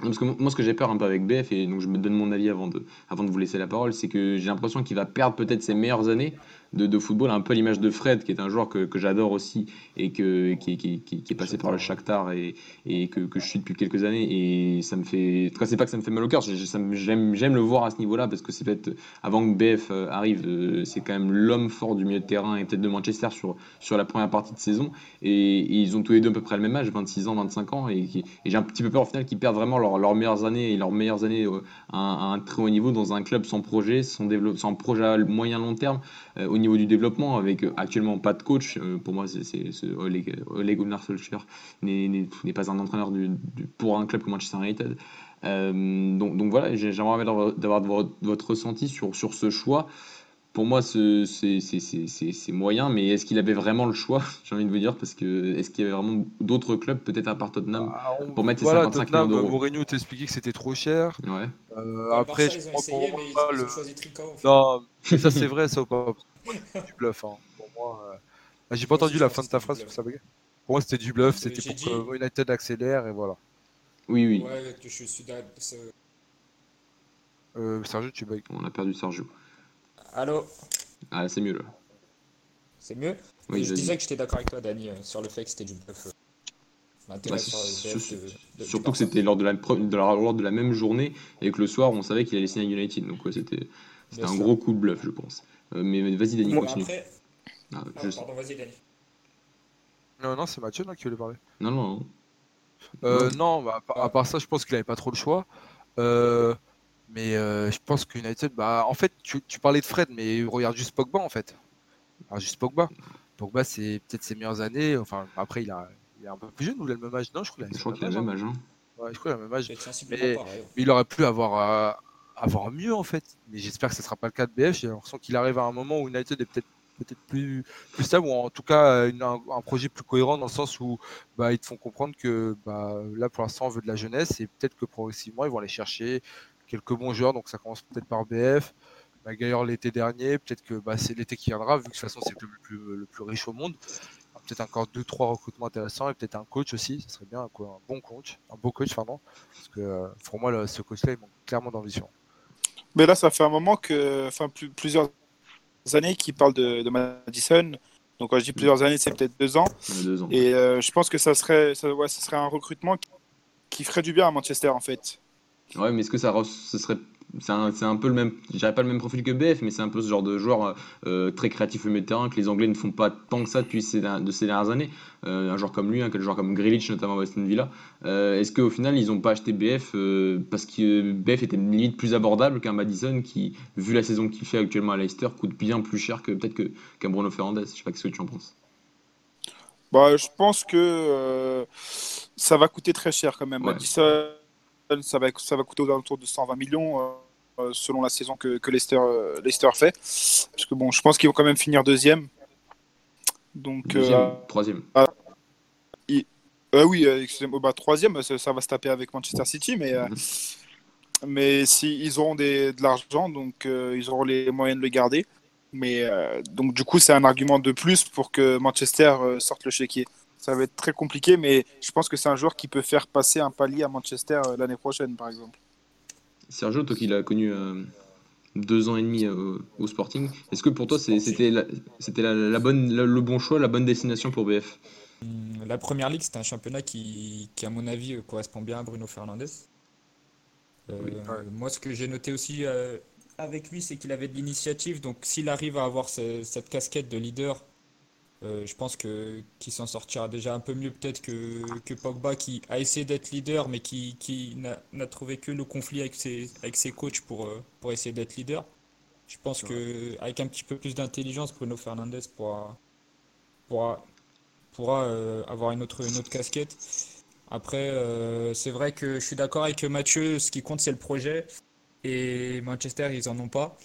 Non, Parce que moi, ce que j'ai peur un peu avec BF, et donc je me donne mon avis avant de, avant de vous laisser la parole, c'est que j'ai l'impression qu'il va perdre peut-être ses meilleures années de, de football, un peu l'image de Fred, qui est un joueur que, que j'adore aussi, et que, qui, qui, qui, qui est passé par le Shakhtar et, et que, que je suis depuis quelques années. Et ça me fait. En tout cas, c'est pas que ça me fait mal au cœur, j'aime j'aime le voir à ce niveau-là, parce que c'est peut-être, avant que BF euh, arrive, euh, c'est quand même l'homme fort du milieu de terrain et peut-être de Manchester sur, sur la première partie de saison. Et, et ils ont tous les deux à peu près le même âge, 26 ans, 25 ans, et, j'ai un petit peu peur au final qu'ils perdent vraiment leur- leurs meilleures années et leurs meilleures années euh, à, un, à un très haut niveau dans un club sans projet, sans, développe, sans projet à moyen long terme au niveau du développement, avec euh, actuellement pas de coach. Euh, pour moi, c'est, c'est, c'est Ole, Ole Gunnar Solskjaer n'est, pas un entraîneur pour un club comme Manchester United. Euh, donc, donc voilà, j'ai- j'aimerais d'avoir, d'avoir votre, ressenti sur ce choix. Pour moi, ce- c'est, moyen, mais est-ce qu'il avait vraiment le choix J'ai envie de vous dire, parce que est-ce qu'il y avait vraiment d'autres clubs, peut-être à part Tottenham Ah, on- pour mettre voilà, 55 Tottenham, millions d'euros. Mourinho t'expliquait que c'était trop cher. Ouais. Euh, après, je ils ont prends essayé, pour mais ils, moi ils le- ont choisi Trincao. en fait. Non, mais ça c'est vrai, ça ou pas C'est du bluff. Hein. Pour moi, euh, ah, j'ai pas entendu la fin de ta phrase ça. Pour moi, c'était du bluff. C'était pour que United accélère et voilà. Oui, oui. Ouais, que je suis Euh, Sergio, tu bugs. On a perdu Sergio. Allô Ah, c'est mieux là. C'est mieux Oui, Je disais que j'étais d'accord avec toi, Dani, euh, sur le fait que c'était du bluff. euh. Sur sur- de- de- du Surtout que c'était lors de la, pre- de la- lors de la même journée et que le soir, on savait qu'il allait signer à United. Donc, ouais, c'était un sûr. gros coup de bluff, je pense. Euh, mais mais vas-y, Moi, continue. Après, Ah, ah, je- pardon, vas-y, Dani. Non, non, c'est Mathieu là, qui voulait parler. Non, non, non. Euh, non, bah, à part- ça, je pense qu'il avait pas trop le choix. Euh, mais euh, je pense que United, bah, en fait, tu, tu parlais de Fred, mais regarde juste Pogba en fait. Regarde juste Pogba. Pogba, c'est peut-être ses meilleures années. Enfin, après, il, a, il est un peu plus jeune ou il a le même âge? Non, je crois qu'il a a le même âge. hein. Ouais, je crois qu'il a le même âge. Mais- pareil. Mais il aurait pu avoir, euh, avoir mieux en fait. Mais j'espère que ce sera pas le cas de BF. J'ai l'impression qu'il arrive à un moment où United est peut-être peut-être plus, plus stable ou en tout cas une- un, un projet plus cohérent dans le sens où bah, ils te font comprendre que bah, là pour l'instant on veut de la jeunesse et peut-être que progressivement ils vont aller chercher quelques bons joueurs. Donc ça commence peut-être par BF. Maguire l'été dernier, peut-être que bah, c'est l'été qui viendra vu que de toute façon c'est le club le plus, le plus riche au monde. Peut-être encore deux trois recrutements intéressants et peut-être un coach aussi. Ça serait bien quoi, un bon coach, un beau coach pardon. Parce que euh, pour moi, le- ce coach-là, il manque clairement d'ambition. Mais là, ça fait un moment que, enfin, plus- plusieurs années qu'il parle de, de Madison. Donc, quand je dis plusieurs années, c'est peut-être deux ans. Deux. Et euh, je pense que ça serait, ça, ouais, ça serait un recrutement qui, qui ferait du bien à Manchester, en fait. Ouais, mais est-ce que ça ce serait. C'est un, un peu le même. Je dirais pas le même profil que BF, mais c'est un peu ce genre de joueur euh, très créatif au milieu de terrain que les Anglais ne font pas tant que ça depuis ces, de ces dernières années. Euh, un joueur comme lui, un joueur comme Grealish, notamment à Weston Villa. Euh, Est-ce qu'au final, ils n'ont pas acheté BF euh, parce que BF était limite plus abordable qu'un Madison qui, vu la saison qu'il fait actuellement à Leicester, coûte bien plus cher que peut-être qu'un Bruno Fernandes? Je sais pas ce que tu en penses? Bah, je pense que euh, ça va coûter très cher quand même. Ouais. Madison, ça va, ça va coûter aux alentours de 120 millions euh, euh, selon la saison que, que Leicester, euh, Leicester fait. Parce que bon, je pense qu'ils vont quand même finir deuxième. Donc, Deuxième, troisième. euh, oui, euh, excusez-moi, bah, troisième, ça, ça va se taper avec Manchester City, mais, euh, Mhm. mais si, ils auront des, de l'argent, donc euh, ils auront les moyens de le garder. Mais euh, donc du coup, c'est un argument de plus pour que Manchester euh, sorte le chéquier. Ça va être très compliqué, mais je pense que c'est un joueur qui peut faire passer un palier à Manchester euh, l'année prochaine, par exemple. Sergio, toi qui l'as connu euh, deux ans et demi au, Sporting. Est-ce que pour toi c'était la, c'était la, bonne, le bon choix, la bonne destination pour BF La Première Ligue, c'est un championnat qui, qui, à mon avis, correspond bien à Bruno Fernandez. Moi, ce que j'ai noté aussi avec lui, c'est qu'il avait de l'initiative. Donc, s'il arrive à avoir cette casquette de leader, euh, je pense que qu'il s'en sortira déjà un peu mieux peut-être que, que Pogba qui a essayé d'être leader mais qui, qui n'a trouvé que le conflit avec ses, avec ses coachs pour, euh, pour essayer d'être leader. Je pense qu'avec un petit peu plus d'intelligence, Bruno Fernandez pourra, pourra, pourra euh, avoir une autre, une autre casquette. Après, c'est vrai que je suis d'accord avec Mathieu, ce qui compte c'est le projet. Et Manchester, ils en ont pas.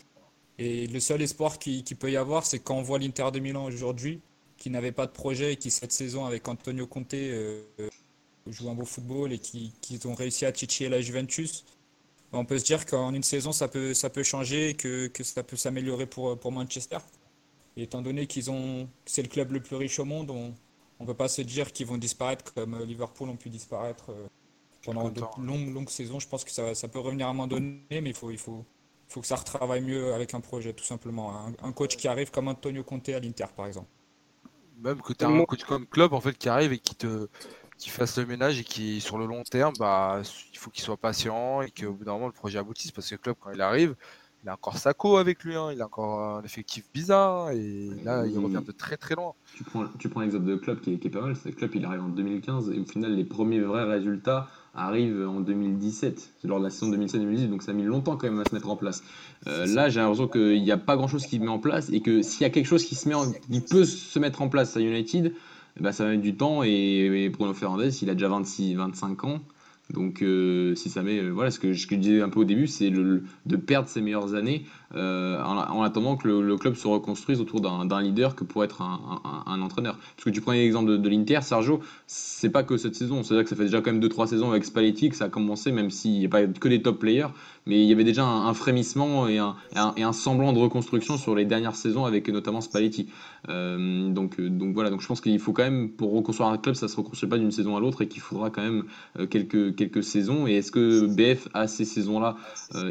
Et le seul espoir qu'il qui peut y avoir, c'est quand on voit l'Inter de Milan aujourd'hui, qui n'avait pas de projet et qui cette saison avec Antonio Conte euh, joue un beau football et qui, ont réussi à titiller la Juventus. On peut se dire qu'en une saison ça peut, ça peut changer et que, que ça peut s'améliorer pour, pour Manchester. Et étant donné qu'ils ont c'est le club le plus riche au monde, on ne peut pas se dire qu'ils vont disparaître comme Liverpool ont pu disparaître euh, pendant de longues, longues saisons. Je pense que ça, ça peut revenir à un moment donné, mais il faut, il faut, faut que ça retravaille mieux avec un projet, tout simplement. Un, coach qui arrive comme Antonio Conte à l'Inter, par exemple. Même que tu as un coach comme club en fait qui arrive et qui te qui fasse le ménage et qui sur le long terme bah il faut qu'il soit patient et qu'au bout d'un moment le projet aboutisse parce que le club quand il arrive il a encore Sako avec lui, hein. il a encore un effectif bizarre et là il revient de très très loin. Tu prends, tu prends l'exemple de club qui est, qui est pas mal, c'est club il arrive en 2015 et au final les premiers vrais résultats arrive en 2017, c'est lors de la saison 2017-2018, donc ça a mis longtemps quand même à se mettre en place. Euh, là, j'ai l'impression qu'il n'y a pas grand-chose qui se met en place et que s'il y a quelque chose qui, se met qui peut se mettre en place à United, bah, ça va mettre du temps et, Bruno Fernandez, il a déjà 26, 25 ans. Donc, euh, si ça met, euh, voilà, ce que, je disais un peu au début, c'est de perdre ses meilleures années euh, en, attendant que le, club se reconstruise autour d'un leader que pourrait être un, entraîneur. Parce que tu prenais l'exemple de, l'Inter, Sergio, c'est pas que cette saison, c'est-à-dire que ça fait déjà quand même 2-3 saisons avec Spalletti que ça a commencé, même s'il n'y a pas que des top players, mais il y avait déjà un, frémissement et un, semblant de reconstruction sur les dernières saisons avec notamment Spalletti. Euh, donc, euh, donc voilà, donc je pense qu'il faut quand même, pour reconstruire un club, ça se reconstruit pas d'une saison à l'autre et qu'il faudra quand même quelques, quelques saisons. Et est-ce que BF a ces saisons-là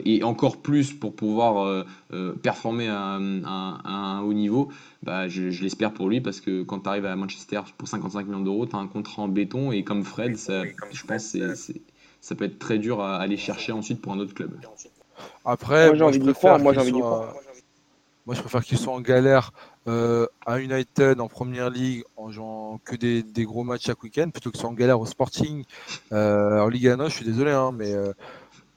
et encore plus pour pouvoir euh, performer à, un haut niveau, bah, je, l'espère pour lui parce que quand tu arrives à Manchester pour 55 millions d'euros, tu as un contrat en béton et comme Fred, ça, je pense que ça peut être très dur à aller chercher ensuite pour un autre club. Après, moi, j'ai envie croire. Moi, Moi, je préfère qu'il soit en galère euh, à United en première ligue en jouant que des, gros matchs chaque week-end plutôt que soit en galère au Sporting euh, en Ligue 1. Je suis désolé, hein, mais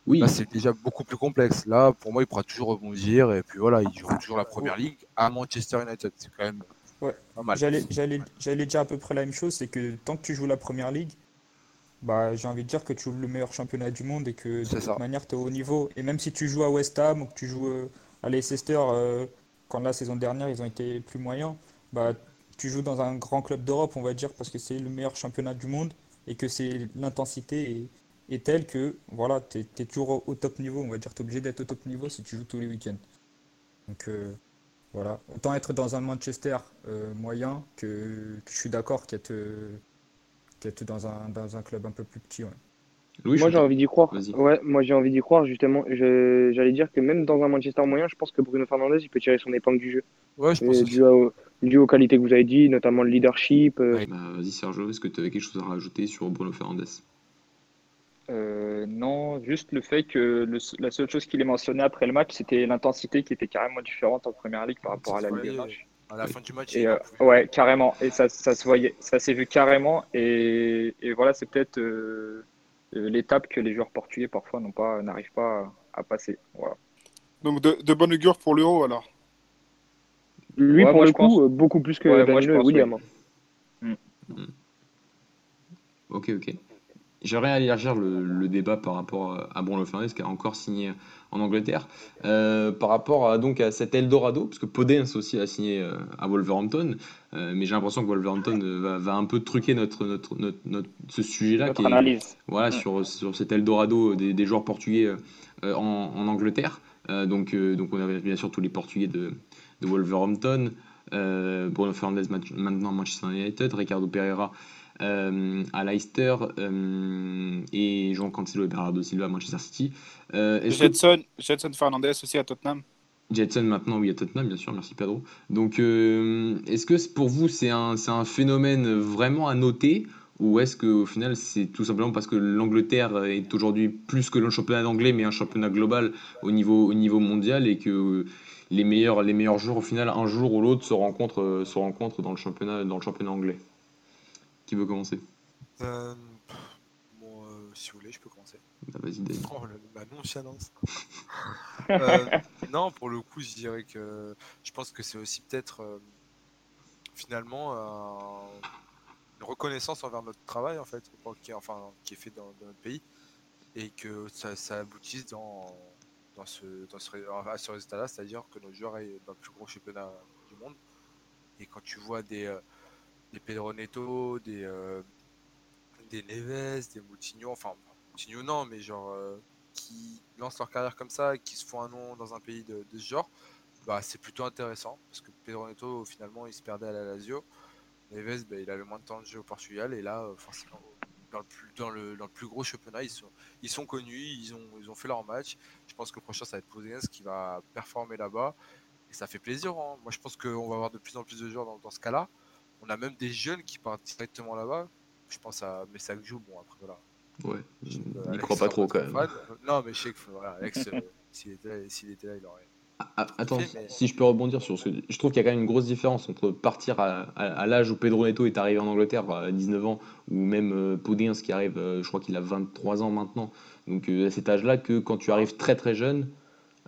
oui. Là, c'est déjà beaucoup plus complexe. Là, pour moi, il pourra toujours rebondir. Et puis voilà, il joue toujours la première ligue à Manchester United. C'est quand même ouais. pas mal. J'allais dire à peu près la même chose c'est que tant que tu joues la première ligue, bah, j'ai envie de dire que tu joues le meilleur championnat du monde et que de toute manière, tu es au haut niveau. Et même si tu joues à West Ham ou que tu joues euh, à Leicester, euh, quand la saison dernière, ils ont été plus moyens, bah, tu joues dans un grand club d'Europe, on va dire, parce que c'est le meilleur championnat du monde et que c'est l'intensité et est telle que voilà, tu es, toujours au, top niveau. On va dire tu es obligé d'être au top niveau si tu joues tous les week-ends. Donc euh, voilà, autant être dans un Manchester euh, moyen que, je suis d'accord qu'être dans un, dans un club un peu plus petit. moi j'ai envie d'y croire. Ouais, moi j'ai envie d'y croire justement. J'allais dire que même dans un Manchester moyen, je pense que Bruno Fernandez il peut tirer son épingle du jeu. Ouais, je pense dû, aux qualités que vous avez dit, notamment le leadership. Euh. Bah, vas-y Sergio, est-ce que tu avais quelque chose à rajouter sur Bruno Fernandez? Euh, non, juste le fait que la seule chose qu'il ait mentionné après le match, c'était l'intensité qui était carrément différente en première ligue par rapport à la Ligue À la fin du match. Et, euh, ouais, carrément. Et ça, ça se voyait, ça s'est vu carrément. Et, et voilà, c'est peut-être euh, l'étape que les joueurs portugais parfois n'ont pas, n'arrivent pas à, passer. Voilà. Donc de, de bonne augure pour l'Euro alors? Lui, pour le coup, beaucoup plus que ouais, William. Mm. Mm. Ok, ok. J'aimerais à élargir le, débat par rapport à Bruno Fernandes qui a encore signé en Angleterre, euh, par rapport à, donc à cet Eldorado, parce que Podence aussi a signé euh, à Wolverhampton, euh, mais j'ai l'impression que Wolverhampton va, un peu truquer notre, notre, notre, ce sujet-là, qui est, voilà, sur, sur cet Eldorado des, des joueurs portugais en, en, Angleterre. donc, donc on a bien sûr tous les Portugais de, de Wolverhampton, Bruno Fernandes maintenant Manchester United, Ricardo Pereira euh, à Leicester euh, et Jean Cancelo et Bernardo Silva à Manchester City. Euh, Jetson, Jetson Fernandez aussi à Tottenham. Jetson maintenant, oui, à Tottenham, bien sûr, merci Pedro. Donc, euh, est-ce que pour vous, c'est un, un phénomène vraiment à noter ou est-ce qu'au final, c'est tout simplement parce que l'Angleterre est aujourd'hui plus que le championnat anglais, mais un championnat global au niveau, au niveau mondial et que les meilleurs, les meilleurs joueurs, au final, un jour ou l'autre, se rencontrent, se rencontrent dans, le championnat, dans le championnat anglais? Qui veut commencer? Euh, bon, euh, si vous voulez, je peux commencer. Ah, Vas-y, Dave. Oh, le- nonchalance. Euh, non, pour le coup, je dirais que je pense que c'est aussi peut-être finalement un- une reconnaissance envers notre travail en fait, qui est, enfin, qui est fait dans, dans notre pays, et que ça, ça aboutisse dans, dans ce, dans ce, à ce résultat-là, c'est-à-dire que joueurs aillent dans le plus gros championnat du monde. Et quand tu vois des, des Pedro Neto, des, euh, des Neves, des Moutinho, enfin Moutinho non, mais genre euh, qui lancent leur carrière comme ça qui se font un nom dans un pays de, ce genre, bah c'est plutôt intéressant parce que Pedro Neto finalement il se perdait à la Lazio, Neves bah, il avait moins de temps de jeu au Portugal et là euh, forcément dans le plus dans le, dans le plus gros championnat ils sont ils sont connus, ils ont ils ont fait leur match. Je pense que le prochain ça va être Podence qui va performer là-bas et ça fait plaisir. hein. Moi je pense qu'on va avoir de plus en plus de joueurs dans, dans ce cas-là. On a même des jeunes qui partent directement là-bas. Je pense à Messac Joue, bon après voilà. Ouais, il Alex croit pas trop quand même. fan. Non, mais je sais que voilà, Alex, euh, s'il était, là- était là, il aurait. Ah, attends, fait, mais- si je peux rebondir sur ce que je trouve qu'il y a quand même une grosse différence entre partir à, à- à l'âge où Pedro Neto est arrivé en Angleterre à 19 ans ou même euh, Podins qui arrive, euh, je crois qu'il a 23 ans maintenant. Donc euh, à cet âge-là que quand tu arrives très très jeune,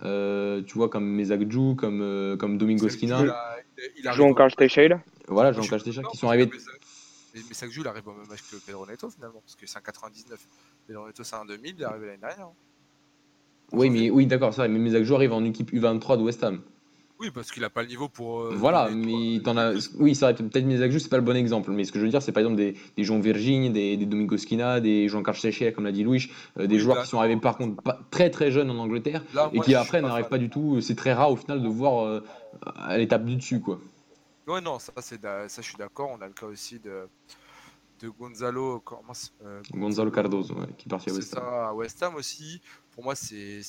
euh, tu vois comme Mesagju, comme euh, comme Domingo Skina, Il a- il- il arrive Jean au- Carl Teixeira. Voilà, je- Jean Castecha non, qui sont arrivés Mais mais Sakju, il arrive au même âge que Pedro Neto finalement, parce que c'est un 99. Pedro Neto, c'est un 2000, il est arrivé l'année dernière. hein. Oui, mais oui, d'accord, c'est vrai, mais Mesagju arrive en équipe U23 de West Ham. Oui, parce qu'il a pas le niveau pour. euh, Voilà, mais t'en as. Oui, c'est vrai, peut-être Mesagju, c'est pas le bon exemple. Mais ce que je veux dire, c'est par exemple des, des Jean Virginie, des, des Domingo Skina, des Jean Carl Teixeira, comme l'a dit Louis, euh, des Oui, joueurs là, qui sont arrivés par contre pas- très très jeunes en Angleterre Là, et moi, qui après n'arrivent pas du tout. C'est très rare au final de voir euh, à l'étape du dessus, quoi. Ouais, non, ça, c'est ça, je suis d'accord. On a le cas aussi de, de Gonzalo. Comment euh, Gonzalo Cardozo, ouais, qui est parti à West Ham. ça, à West Ham aussi. Pour moi, c'est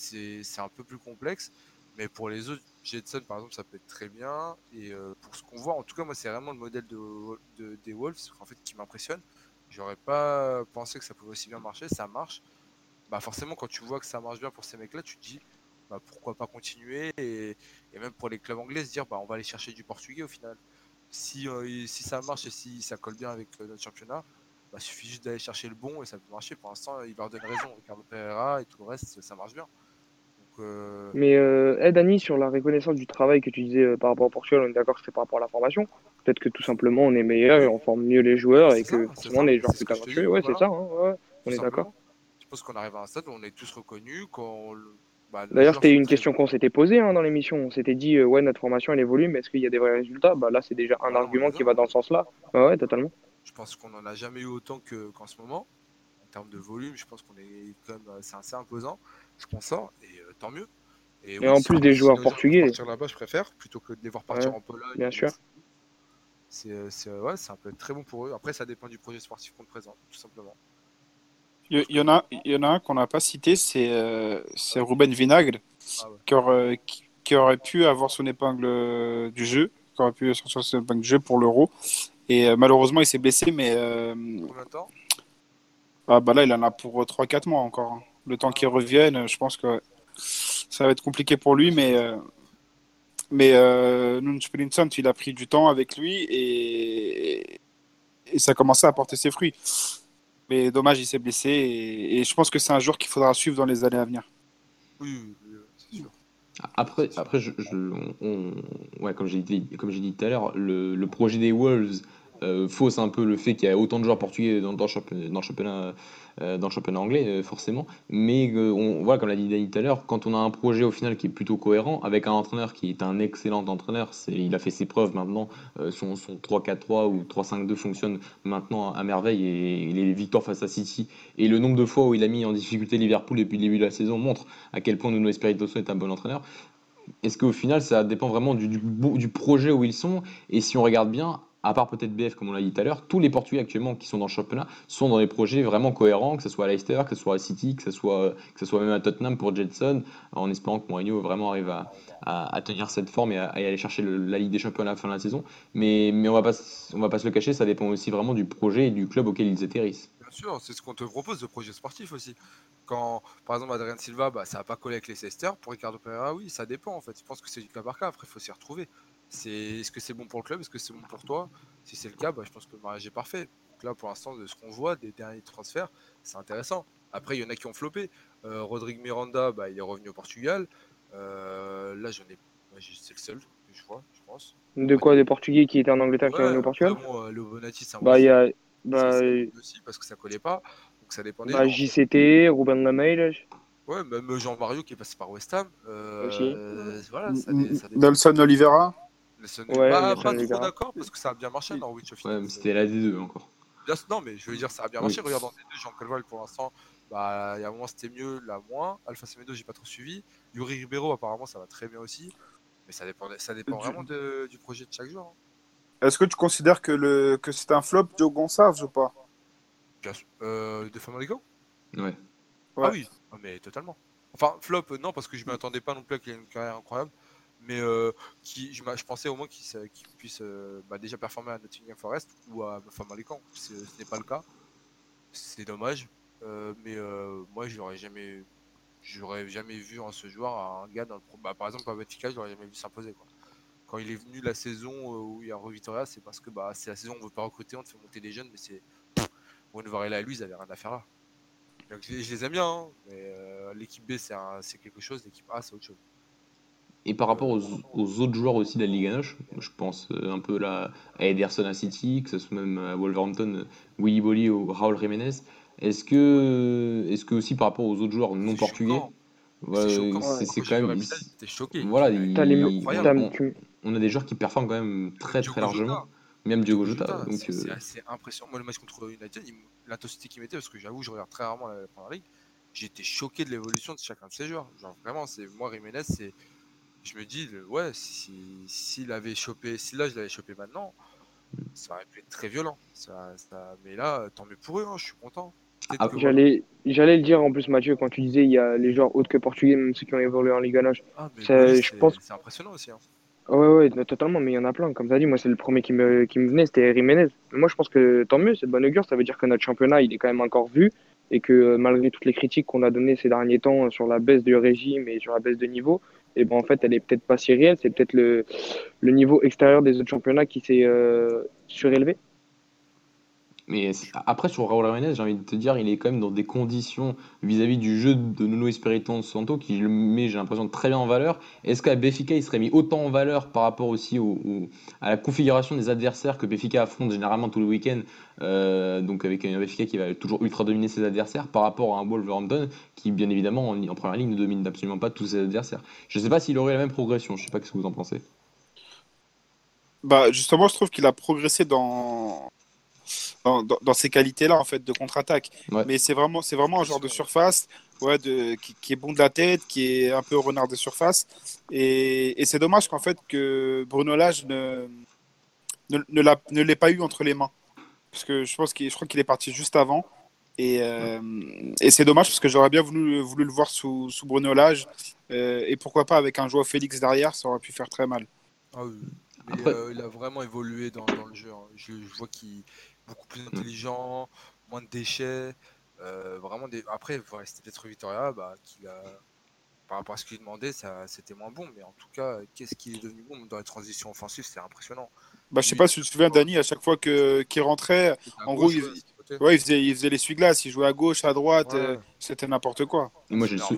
un peu plus complexe. Mais pour les autres, Jetson, par exemple, ça peut être très bien. Et euh, pour ce qu'on voit, en tout cas, moi, c'est vraiment le modèle de, de- des Wolves en fait, qui m'impressionne. J'aurais pas pensé que ça pouvait aussi bien marcher. Ça marche. Bah, forcément, quand tu vois que ça marche bien pour ces mecs-là, tu te dis bah, pourquoi pas continuer. Et, et même pour les clubs anglais, se dire bah, on va aller chercher du portugais au final. Si, euh, si ça marche et si ça colle bien avec euh, notre championnat, bah, il suffit juste d'aller chercher le bon et ça peut marcher. Pour l'instant, il leur donne raison. Ricardo Pereira et tout le reste, ça marche bien. Donc, euh, Mais hey, Dani, sur la reconnaissance du travail que tu disais par rapport au Portugal, on est d'accord que c'est par rapport à la formation. Peut-être que tout simplement on est meilleur et on forme mieux les joueurs et ça, que forcément les ce plus talentueux. Ouais, c'est ça, hein, ouais, on tout est d'accord. Je pense qu'on arrive à un stade où on est tous reconnus. Quand le- bah, D'ailleurs, c'était une question qu'on s'était posée hein, dans l'émission. On s'était dit, euh, ouais, notre formation elle évolue, mais est-ce qu'il y a des vrais résultats? Bah là, c'est déjà un Ah non, argument qui va dans ce sens-là. Ouais, ouais, totalement. Je pense qu'on n'en a jamais eu autant que- qu'en ce moment. En termes de volume, je pense qu'on est quand même, euh, c'est assez imposant ce qu'on sort et euh, tant mieux. Et en si- plus des joueurs portugais. partir là-bas, je préfère plutôt que de les voir partir Ouais, en Pologne. bien sûr. C'est ouais, c'est un peu très bon pour eux. Après, ça dépend du projet sportif qu'on te présente, tout simplement. Il y, en a, il y en a un qu'on n'a pas cité, c'est euh, Ruben Vinagre, Ah ouais. qui aurait, qui, qui aurait pu avoir son épingle euh, du jeu, qui aurait pu sortir son épingle du jeu pour l'Euro. Et euh, malheureusement, il s'est blessé, mais euh, ah, bah là, il en a pour 3-4 mois encore. hein. Le temps qu'il revienne, je pense que ça va être compliqué pour lui, mais, mais Santo, il a pris du temps avec lui et, et ça a commencé à porter ses fruits. Mais dommage, il s'est blessé et, et je pense que c'est un joueur qu'il faudra suivre dans les années à venir. Oui, c'est sûr. Après, après je, je- on- on- ouais, comme j'ai dit, comme j'ai dit tout à l'heure, le, le projet des Wolves euh, fausse un peu le fait qu'il y a autant de joueurs portugais dans, le championnat, euh, dans le championnat anglais, euh, forcément. Mais euh, on, voilà, comme l'a dit Dani tout à l'heure, quand on a un projet au final qui est plutôt cohérent, avec un entraîneur qui est un excellent entraîneur, il a fait ses preuves maintenant, euh, son, son 3-4-3 ou 3-5-2 fonctionne maintenant à merveille et, les victoires face à City et le nombre de fois où il a mis en difficulté Liverpool depuis le début de la saison montre à quel point Nuno Espirito est un bon entraîneur. Est-ce qu'au final, ça dépend vraiment du projet où ils sont Et si on regarde bien, à part peut-être BF comme on l'a dit tout à l'heure, tous les Portugais actuellement qui sont dans le championnat sont dans des projets vraiment cohérents, que ce soit à Leicester, que ce soit à City, que ce soit, que ce soit même à Tottenham pour Jetson, en espérant que Mourinho vraiment arrive à, tenir cette forme et à, aller chercher la Ligue des Champions à la fin de la saison. Mais, mais on on va pas se le cacher, ça dépend aussi vraiment du projet et du club auquel ils atterrissent. Bien sûr, c'est ce qu'on te propose de projet sportif aussi. Quand, par exemple, Adrien Silva, bah, ça n'a pas collé avec Leicester. Pour Ricardo Pereira, oui, ça dépend en fait. Je pense que c'est du cas par cas. Après, il faut s'y retrouver. C'est, est-ce que c'est bon pour le club? Est-ce que c'est bon pour toi? Si c'est le cas, bah, je pense que le mariage est parfait. Donc là, pour l'instant, de ce qu'on voit des derniers transferts, c'est intéressant. Après, il y en a qui ont floppé. Euh, Rodrigue Miranda, bah, il est revenu au Portugal. Euh, là, j'en ai, c'est le seul que je vois, je pense. De quoi? Des Portugais qui étaient en Angleterre, qui Ouais, sont venus au Portugal? euh, Léo Bonatti, c'est un Bah, il y a bah, c'est aussi parce que ça collait pas. Donc ça dépend des bah. JCT, Ruben Lamey, Ouais, même Jean Mario qui est passé par West Ham. euh, Aussi. voilà, ça, dé- ça dépend. Nelson Oliveira. Bah, pas trop Oliveira. d'accord parce que ça a bien marché à Norwich au Ouais, mais c'était la D2 encore. Bien- Non, mais je veux dire, ça a bien Oui. marché. Regarde, dans les deux, Jean Calval pour l'instant, bah, il y a un moment c'était mieux, là moins. Alpha Semedo, j'ai pas trop suivi. Yuri Ribeiro, apparemment, ça va très bien aussi. Mais ça dépend, ça dépend Du- vraiment de- du projet de chaque joueur. hein. Est-ce que tu considères que, le, que c'est un flop, Joe Gonçalves ou pas? Bien sûr. Euh, de Ouais. Ouais. Ah oui, ah, mais totalement. Enfin, flop, non, parce que je ne m'attendais pas non plus à qu'il ait une carrière incroyable. Mais euh, qui, je, pensais au moins qu'il sa- qu'il puisse euh, bah, déjà performer à Nottingham Forest ou à Famalicão. Ce ce n'est pas le cas. C'est dommage. Euh, mais euh, moi, je l'aurais jamais, j'aurais jamais vu en ce joueur un gars dans le pro- bah, par exemple à Benfica, je l'aurais jamais vu s'imposer. Quand il est venu la saison où il y a Revitoria, c'est parce que bah, c'est la saison où on veut pas recruter, on te fait monter des jeunes, mais c'est Bruno Varela et lui, ils avaient rien à faire là. Donc, je, les- je les aime bien, hein, mais l'équipe B c'est quelque chose, l'équipe A c'est autre chose. Et par rapport aux, aux autres joueurs aussi de la Ligue Noche, je pense euh, un peu là à Ederson à City, que ce soit même à Wolverhampton, euh, Willy Bolly ou Raúl Jiménez. Est-ce que, est-ce que aussi par rapport aux autres joueurs non portugais, c'est Quand même, j'étais choqué. voilà, Il- il- on, a des joueurs qui performent quand même très Diogo très largement, Jota. même Diogo Jota. C'est- euh, assez impressionnant. Moi, le match contre United, l'intensité qu'il mettait, parce que j'avoue, je regarde très rarement la, la Première Ligue, été choqué de l'évolution de chacun de ces joueurs. Genre, vraiment, c'est moi, Jiménez, c'est. Je me dis, ouais, si- s'il avait chopé, si là, je l'avais chopé maintenant, ça aurait pu être très violent. Ça, ça- mais là, tant mieux pour eux, hein, je suis content. Ah, J'allais, j'allais le dire en plus, Mathieu, quand tu disais il y a les joueurs autres que portugais, même ceux qui ont évolué en Ligue 1. Ah, ça, je c'est- pense- c'est impressionnant aussi. hein. Ouais, ouais, totalement, mais il y en a plein. Comme tu as dit, moi, c'est le premier qui me, qui me venait, c'était Jiménez. Moi, je pense que tant mieux, c'est de bonne augure. Ça veut dire que notre championnat, il est quand même encore vu et que euh, malgré toutes les critiques qu'on a données ces derniers temps euh, sur la baisse du régime et sur la baisse de niveau, et ben en fait, elle est peut-être pas si réelle. C'est peut-être le, niveau extérieur des autres championnats qui s'est euh, surélevé. Mais après, sur Raúl Jiménez, j'ai envie de te dire, il est quand même dans des conditions vis-à-vis du jeu de Nuno Espirito Santo qui le met, j'ai l'impression, très bien en valeur. Est-ce qu'à Benfica, il serait mis autant en valeur par rapport aussi au, au- à la configuration des adversaires que Benfica affronte généralement tous les week-ends euh, Donc avec un Benfica qui va toujours ultra dominer ses adversaires par rapport à un Wolverhampton qui, bien évidemment, en, en première ligne, ne domine absolument pas tous ses adversaires? Je ne sais pas s'il aurait la même progression, je ne sais pas ce que vous en pensez. Bah, justement, je trouve qu'il a progressé dans, dans, dans- dans ces qualités-là, en fait, de contre-attaque. Ouais. Mais c'est vraiment, c'est vraiment un genre de surface ouais, de, qui, qui est bon de la tête, qui est un peu renard de surface. Et, et c'est dommage qu'en fait, que Bruno Lage ne, ne, ne l'a- ne l'ait pas eu entre les mains. Parce que je, pense qu'il, je crois qu'il est parti juste avant. Et, euh, et c'est dommage parce que j'aurais bien voulu, voulu le voir sous, sous Bruno Lage. Euh, et pourquoi pas avec un joueur Félix derrière, ça aurait pu faire très mal. Ah oui. Mais Après- euh, il a vraiment évolué dans, dans le jeu. hein. Je, je vois qu'il beaucoup plus intelligent, moins de déchets. euh, vraiment des... Après, ouais, c'était peut-être Victoria bah, qu'il a... par rapport à ce qu'il demandait, ça, c'était moins bon. Mais en tout cas, qu'est-ce qu'il est devenu bon dans les transitions offensives C'est impressionnant. Bah, je sais pas si tu te souviens, Dani, à chaque fois que, qu'il rentrait, En gauche, gros, il- ouais, il faisait, il faisait l'essuie-glace, il jouait à gauche, à droite, Ouais. euh, c'était n'importe quoi. Et moi, j'ai le, sou-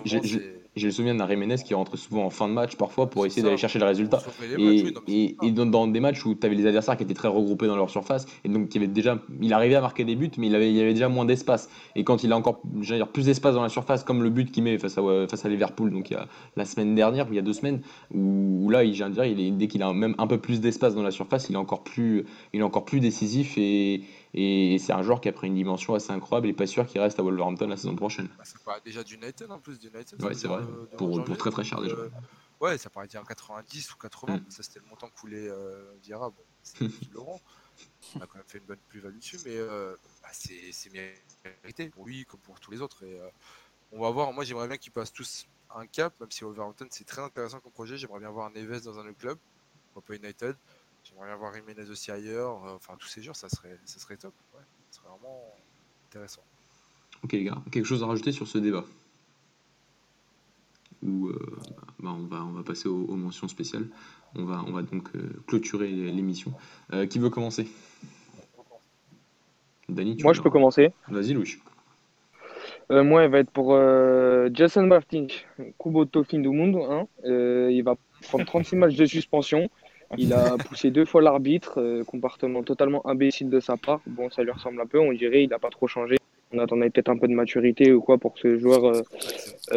le souvenir d'un Jiménez qui rentre souvent en fin de match parfois pour essayer d'aller chercher le résultat. matchs, Et, oui, non, mais et, c'est ça. et dans, dans des matchs où tu avais les adversaires qui étaient très regroupés dans leur surface, et donc qui avait déjà, il arrivait à marquer des buts, mais il avait, il y avait déjà moins d'espace. Et quand il a encore j'allais dire, plus d'espace dans la surface, comme le but qu'il met face à, face à Liverpool, donc il y a la semaine dernière, ou il y a deux semaines, où, où là, il, dire, il est, dès qu'il a même un peu plus d'espace dans la surface, il est encore plus, il est encore plus décisif et, et c'est un joueur qui a pris une dimension assez incroyable et pas sûr qu'il reste à Wolverhampton la saison prochaine. Bah, ça paraît déjà d'United en plus. d'United, ça Ouais, veut c'est vrai. de Pour- très, très cher, déjà. euh, ouais, ça paraît dire 90 ou 80. Mm. Ça, c'était le montant que voulait euh, Diarra. Bon, c'est eux qui l'auront. On a quand même fait une bonne plus-value dessus, mais euh, bah, c'est mérité pour lui comme pour tous les autres. Et, euh, on va voir. Moi, j'aimerais bien qu'ils passent tous un cap, même si Overhampton c'est très intéressant comme projet. J'aimerais bien voir Neves dans un autre club, pas United. J'aimerais bien voir Jiménez aussi ailleurs. Euh, enfin, tous ces jours, ça serait, ça serait top. Ouais, ça serait vraiment intéressant. Ok, les gars, quelque chose à rajouter sur ce débat? Ou bah, on, va, on va passer aux, mentions spéciales. On va, on va donc clôturer l'émission. qui veut commencer? Moi, je peux commencer. Vas-y, Louis. Euh, moi, elle va être pour euh, Jason Martin, Kuboto Fin du Monde. Hein. Euh, il va prendre 36 matchs de suspension. Il a poussé deux fois l'arbitre, comportement totalement imbécile de sa part. Bon, ça lui ressemble un peu, on dirait, il n'a pas trop changé. On attendait peut-être un peu de maturité ou quoi pour que ce joueur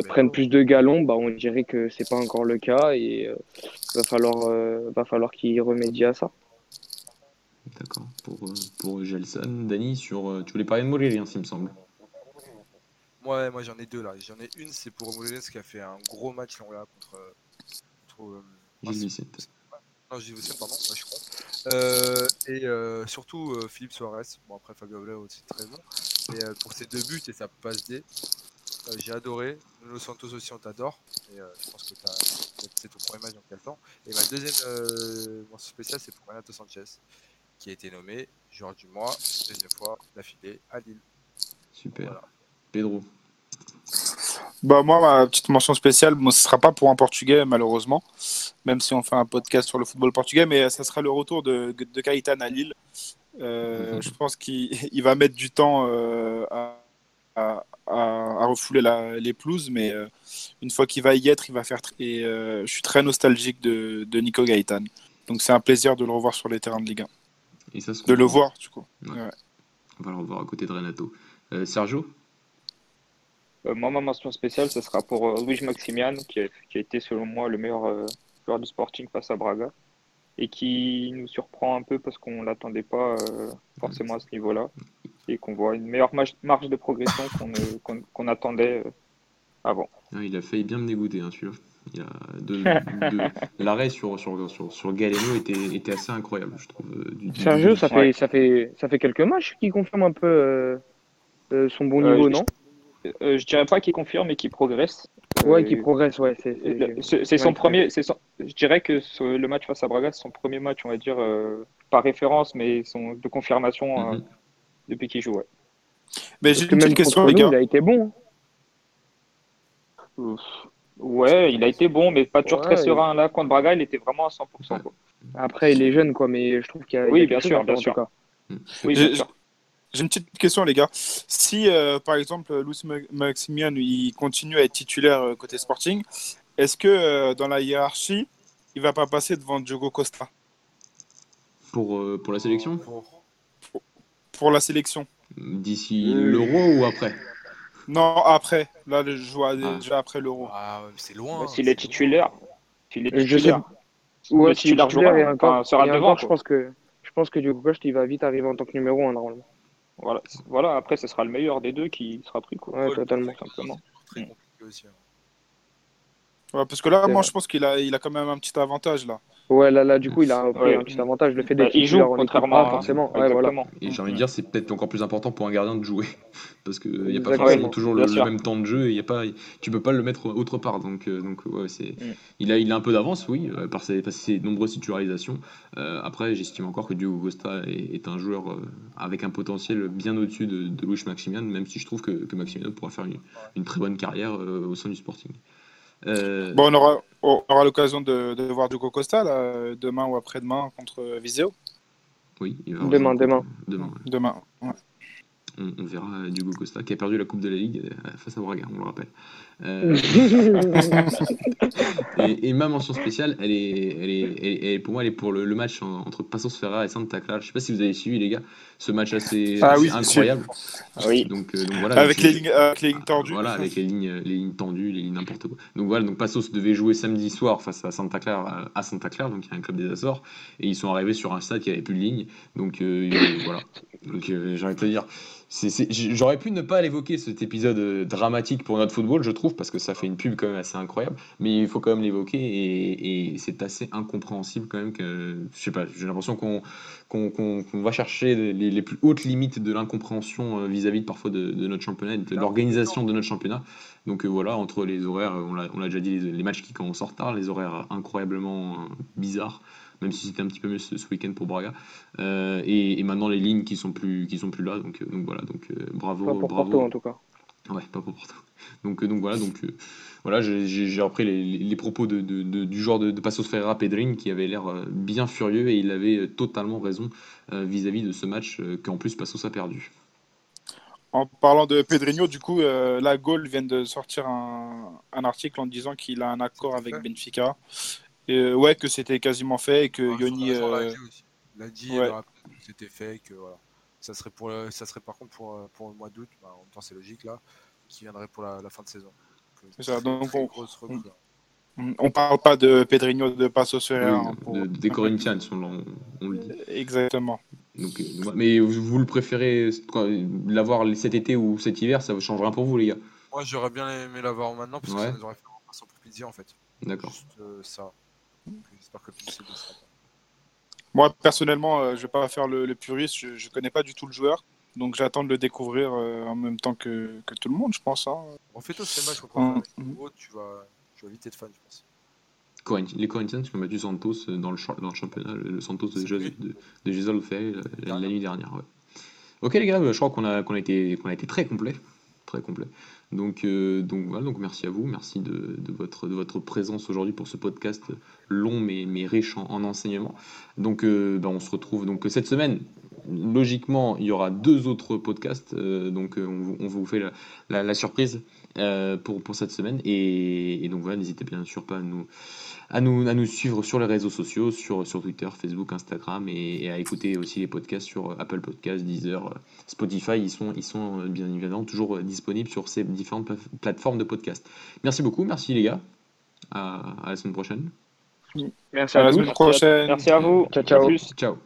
prenne plus de galons. Bah, on dirait que c'est pas encore le cas et va falloir, va falloir qu'il remédie à ça. D'accord. Pour, euh, pour Gelson, Dani, sur, euh, tu voulais parler de Moulin, s'il me semble. Ouais, moi j'en ai deux là. J'en ai une, c'est pour Moulin qui a fait un gros match là, contre. contre Gilles Non, Gilles Vicente, pardon, moi je suis con. Euh, et surtout Philippe Suarez. Bon, après Fabio aussi très bon. Et pour ses deux buts et sa passe D, j'ai adoré. Nuno Santos aussi, on t'adore. Et je pense que c'est ton premier match dans quel temps? Et ma deuxième mention spéciale, c'est pour Renato Sanchez qui a été nommé joueur du mois, deuxième fois d'affilée à Lille. Super. Pedro. Bah moi, ma petite mention spéciale, ce ne sera pas pour un Portugais malheureusement, même si on fait un podcast sur le football portugais, mais ça sera le retour de, de Caïtan à Lille. Euh, je pense qu'il va mettre du temps euh, à, à, refouler les pelouses, mais euh, une fois qu'il va y être, il va faire. Et je suis très nostalgique de, de Nico Gaëtan. Donc c'est un plaisir de le revoir sur les terrains de Ligue 1 de le voir, du coup. On va le revoir à côté de Renato. Euh, Sergio? euh, Moi, ma mention spéciale, ce sera pour euh, Luis Maximian, qui a, été, selon moi, le meilleur joueur du Sporting face à Braga. Et qui nous surprend un peu parce qu'on ne l'attendait pas forcément à ce niveau-là. Et qu'on voit une meilleure marge de progression qu'on attendait avant. Ah, il a failli bien me dégoûter, hein, celui-là. L'arrêt sur, sur, sur, sur, Galeno était, était assez incroyable, je trouve. Euh, du, Sergio, ça, fait, ça, fait, ça fait quelques matchs qui confirme un peu euh, euh, son bon niveau, non? Je dirais pas qu'il confirme, mais qu'il progresse. Ouais, qu'il progresse, ouais. C'est son premier. Son, je dirais que le match face à Braga, c'est son premier match, on va dire, par référence, mais son, de confirmation mhm. depuis qu'il joue, ouais. Mais j'ai une petite question, les gars. Il a été bon. Ouais, il a été bon, mais pas toujours très serein. Là, contre Braga, il était vraiment à 100%. Après, il est jeune, quoi, mais je trouve qu'il y a. Oui, bien sûr, bien sûr. Oui, J'ai une petite question, les gars. Si, euh, par exemple, Luis Maximian il continue à être titulaire euh, côté Sporting, est-ce que euh, dans la hiérarchie, il va pas passer devant Diogo Costa? Pour, pour la sélection? Pour la sélection. D'ici l'Euro ou après? Non, après. Là, je joue ah. déjà après l'Euro. Ah, c'est loin. Bah, s'il est titulaire. S'il est titulaire. Ouais, et encore, sera devant. je pense que je pense que Diogo Costa, il va vite arriver en tant que numéro 1 normalement. Voilà, voilà, après, ce sera le meilleur des deux qui sera pris. Quoi. Ouais, totalement. Simplement. Très compliqué aussi. Hein. Ouais, parce que là, moi, je pense qu'il a, il a quand même un petit avantage là. Ouais, là, là, du coup, il a un, petit avantage. Le fait d'être bah, il joue contrairement forcément. Ouais, voilà. Et j'ai envie de dire, c'est peut-être encore plus important pour un gardien de jouer. Parce qu'il n'y a pas forcément toujours le, même temps de jeu et y a pas, tu peux pas le mettre autre part. Donc, euh, donc ouais, c'est, mm. il, a, il a un peu d'avance, oui, euh, par ses, par ses nombreuses titularisations. Euh, après, j'estime encore que Diogo Costa est, un joueur avec un potentiel bien au-dessus de, de Louis Maximian, même si je trouve que, que Maximian pourra faire une, une très bonne carrière au sein du Sporting. Euh, bon, on aura, on aura l'occasion de, de, voir Duco Costa là, demain ou après-demain contre Viseo. Oui, demain, demain. Demain, demain ouais. on, on, verra Dugo Costa qui a perdu la Coupe de la Ligue euh, face à Braga, on le rappelle. Euh, et, ma mention spéciale, elle est, elle est, pour moi, elle est pour le, match entre Passos Ferra et Santa Clara. Je sais pas si vous avez suivi, les gars, ce match assez, ah incroyable. Ah oui. Donc, donc, voilà, avec, les lignes, les lignes, tendues. Voilà, avec les lignes, les lignes tendues, les lignes n'importe quoi. Donc voilà, donc Passos devait jouer samedi soir face à Santa Clara, à Santa Clara, donc il y a un club des Açores, et ils sont arrivés sur un stade qui avait plus de lignes. Donc euh, voilà. Donc euh, j'ai envie de te dire J'aurais pu ne pas l'évoquer cet épisode euh, dramatique pour notre football, je trouve, parce que ça fait une pub quand même assez incroyable. Mais il faut quand même l'évoquer et, c'est assez incompréhensible quand même que, je sais pas, j'ai l'impression qu'on va chercher les, plus hautes limites de l'incompréhension euh, vis-à-vis parfois de, notre championnat, de l'organisation de notre championnat. Donc euh, voilà, entre les horaires, on l'a déjà dit, les, matchs qui commencent en retard, les horaires incroyablement bizarres même si c'était un petit peu mieux ce, week-end pour Braga. Euh, et, maintenant les lignes qui sont plus, qui sont plus là, donc, euh, donc voilà, donc euh, bravo. Pas pour Porto en tout cas. Ouais, pas pour Porto. Donc, donc voilà, donc voilà, j'ai repris les, les propos de, de, du joueur de, de Passos Ferreira Pedrin qui avait l'air bien furieux et il avait totalement raison vis-à-vis de ce match qu'en plus Passos a perdu. En parlant de Pedrinho, du coup, la Gaule vient de sortir un, un article en disant qu'il a un accord avec Benfica euh, ouais, que c'était quasiment fait et que Yoni. Euh... l'a dit, c'était fait que voilà. Ça serait, pour ça serait par contre pour, euh, pour le mois d'août, bah, en même temps c'est logique là, qui viendrait pour la, fin de saison. C'est ça, donc on, on, parle pas de Pedrinho de Passos hein, des Corinthians, on, on, le dit. Exactement. Donc, euh, mais vous, le préférez l'avoir cet été ou cet hiver, ça ne change rien pour vous les gars Moi j'aurais bien aimé l'avoir maintenant parce que ça nous aurait fait un pour plaisir en fait. D'accord. ça. Moi, personnellement, euh, je vais pas faire le, puriste. Je, ne connais pas du tout le joueur. Donc, j'attends de le découvrir euh, en même temps que, tout le monde, je pense. Hein. On fait tous ces matchs hum, hum. tu vas, tu vas vite être fan, je pense. Les Corinthians qui ont battu Santos dans le, dans le championnat, le Santos de, de, de fait la, nuit dernière. Ok les gars, je crois qu'on a, qu'on a, été, qu'on a été très complet. Très complet. Donc, euh, donc voilà, donc merci à vous, merci de, votre, de votre présence aujourd'hui pour ce podcast long mais, mais riche en, enseignement. Donc euh, ben, on se retrouve donc cette semaine. Logiquement, il y aura deux autres podcasts, euh, donc on, vous fait la surprise pour, pour cette semaine. Et, et donc voilà, n'hésitez bien sûr pas à nous, à nous, à nous suivre sur les réseaux sociaux, sur, sur Twitter, Facebook, Instagram, et, à écouter aussi les podcasts sur Apple Podcasts, Deezer, Spotify. Ils sont, ils sont euh, bien évidemment toujours disponibles sur ces différentes plateformes de podcasts. Merci beaucoup, merci les gars. À, la semaine prochaine. Merci à, la semaine prochaine. Merci à vous. Ciao, ciao. Ciao.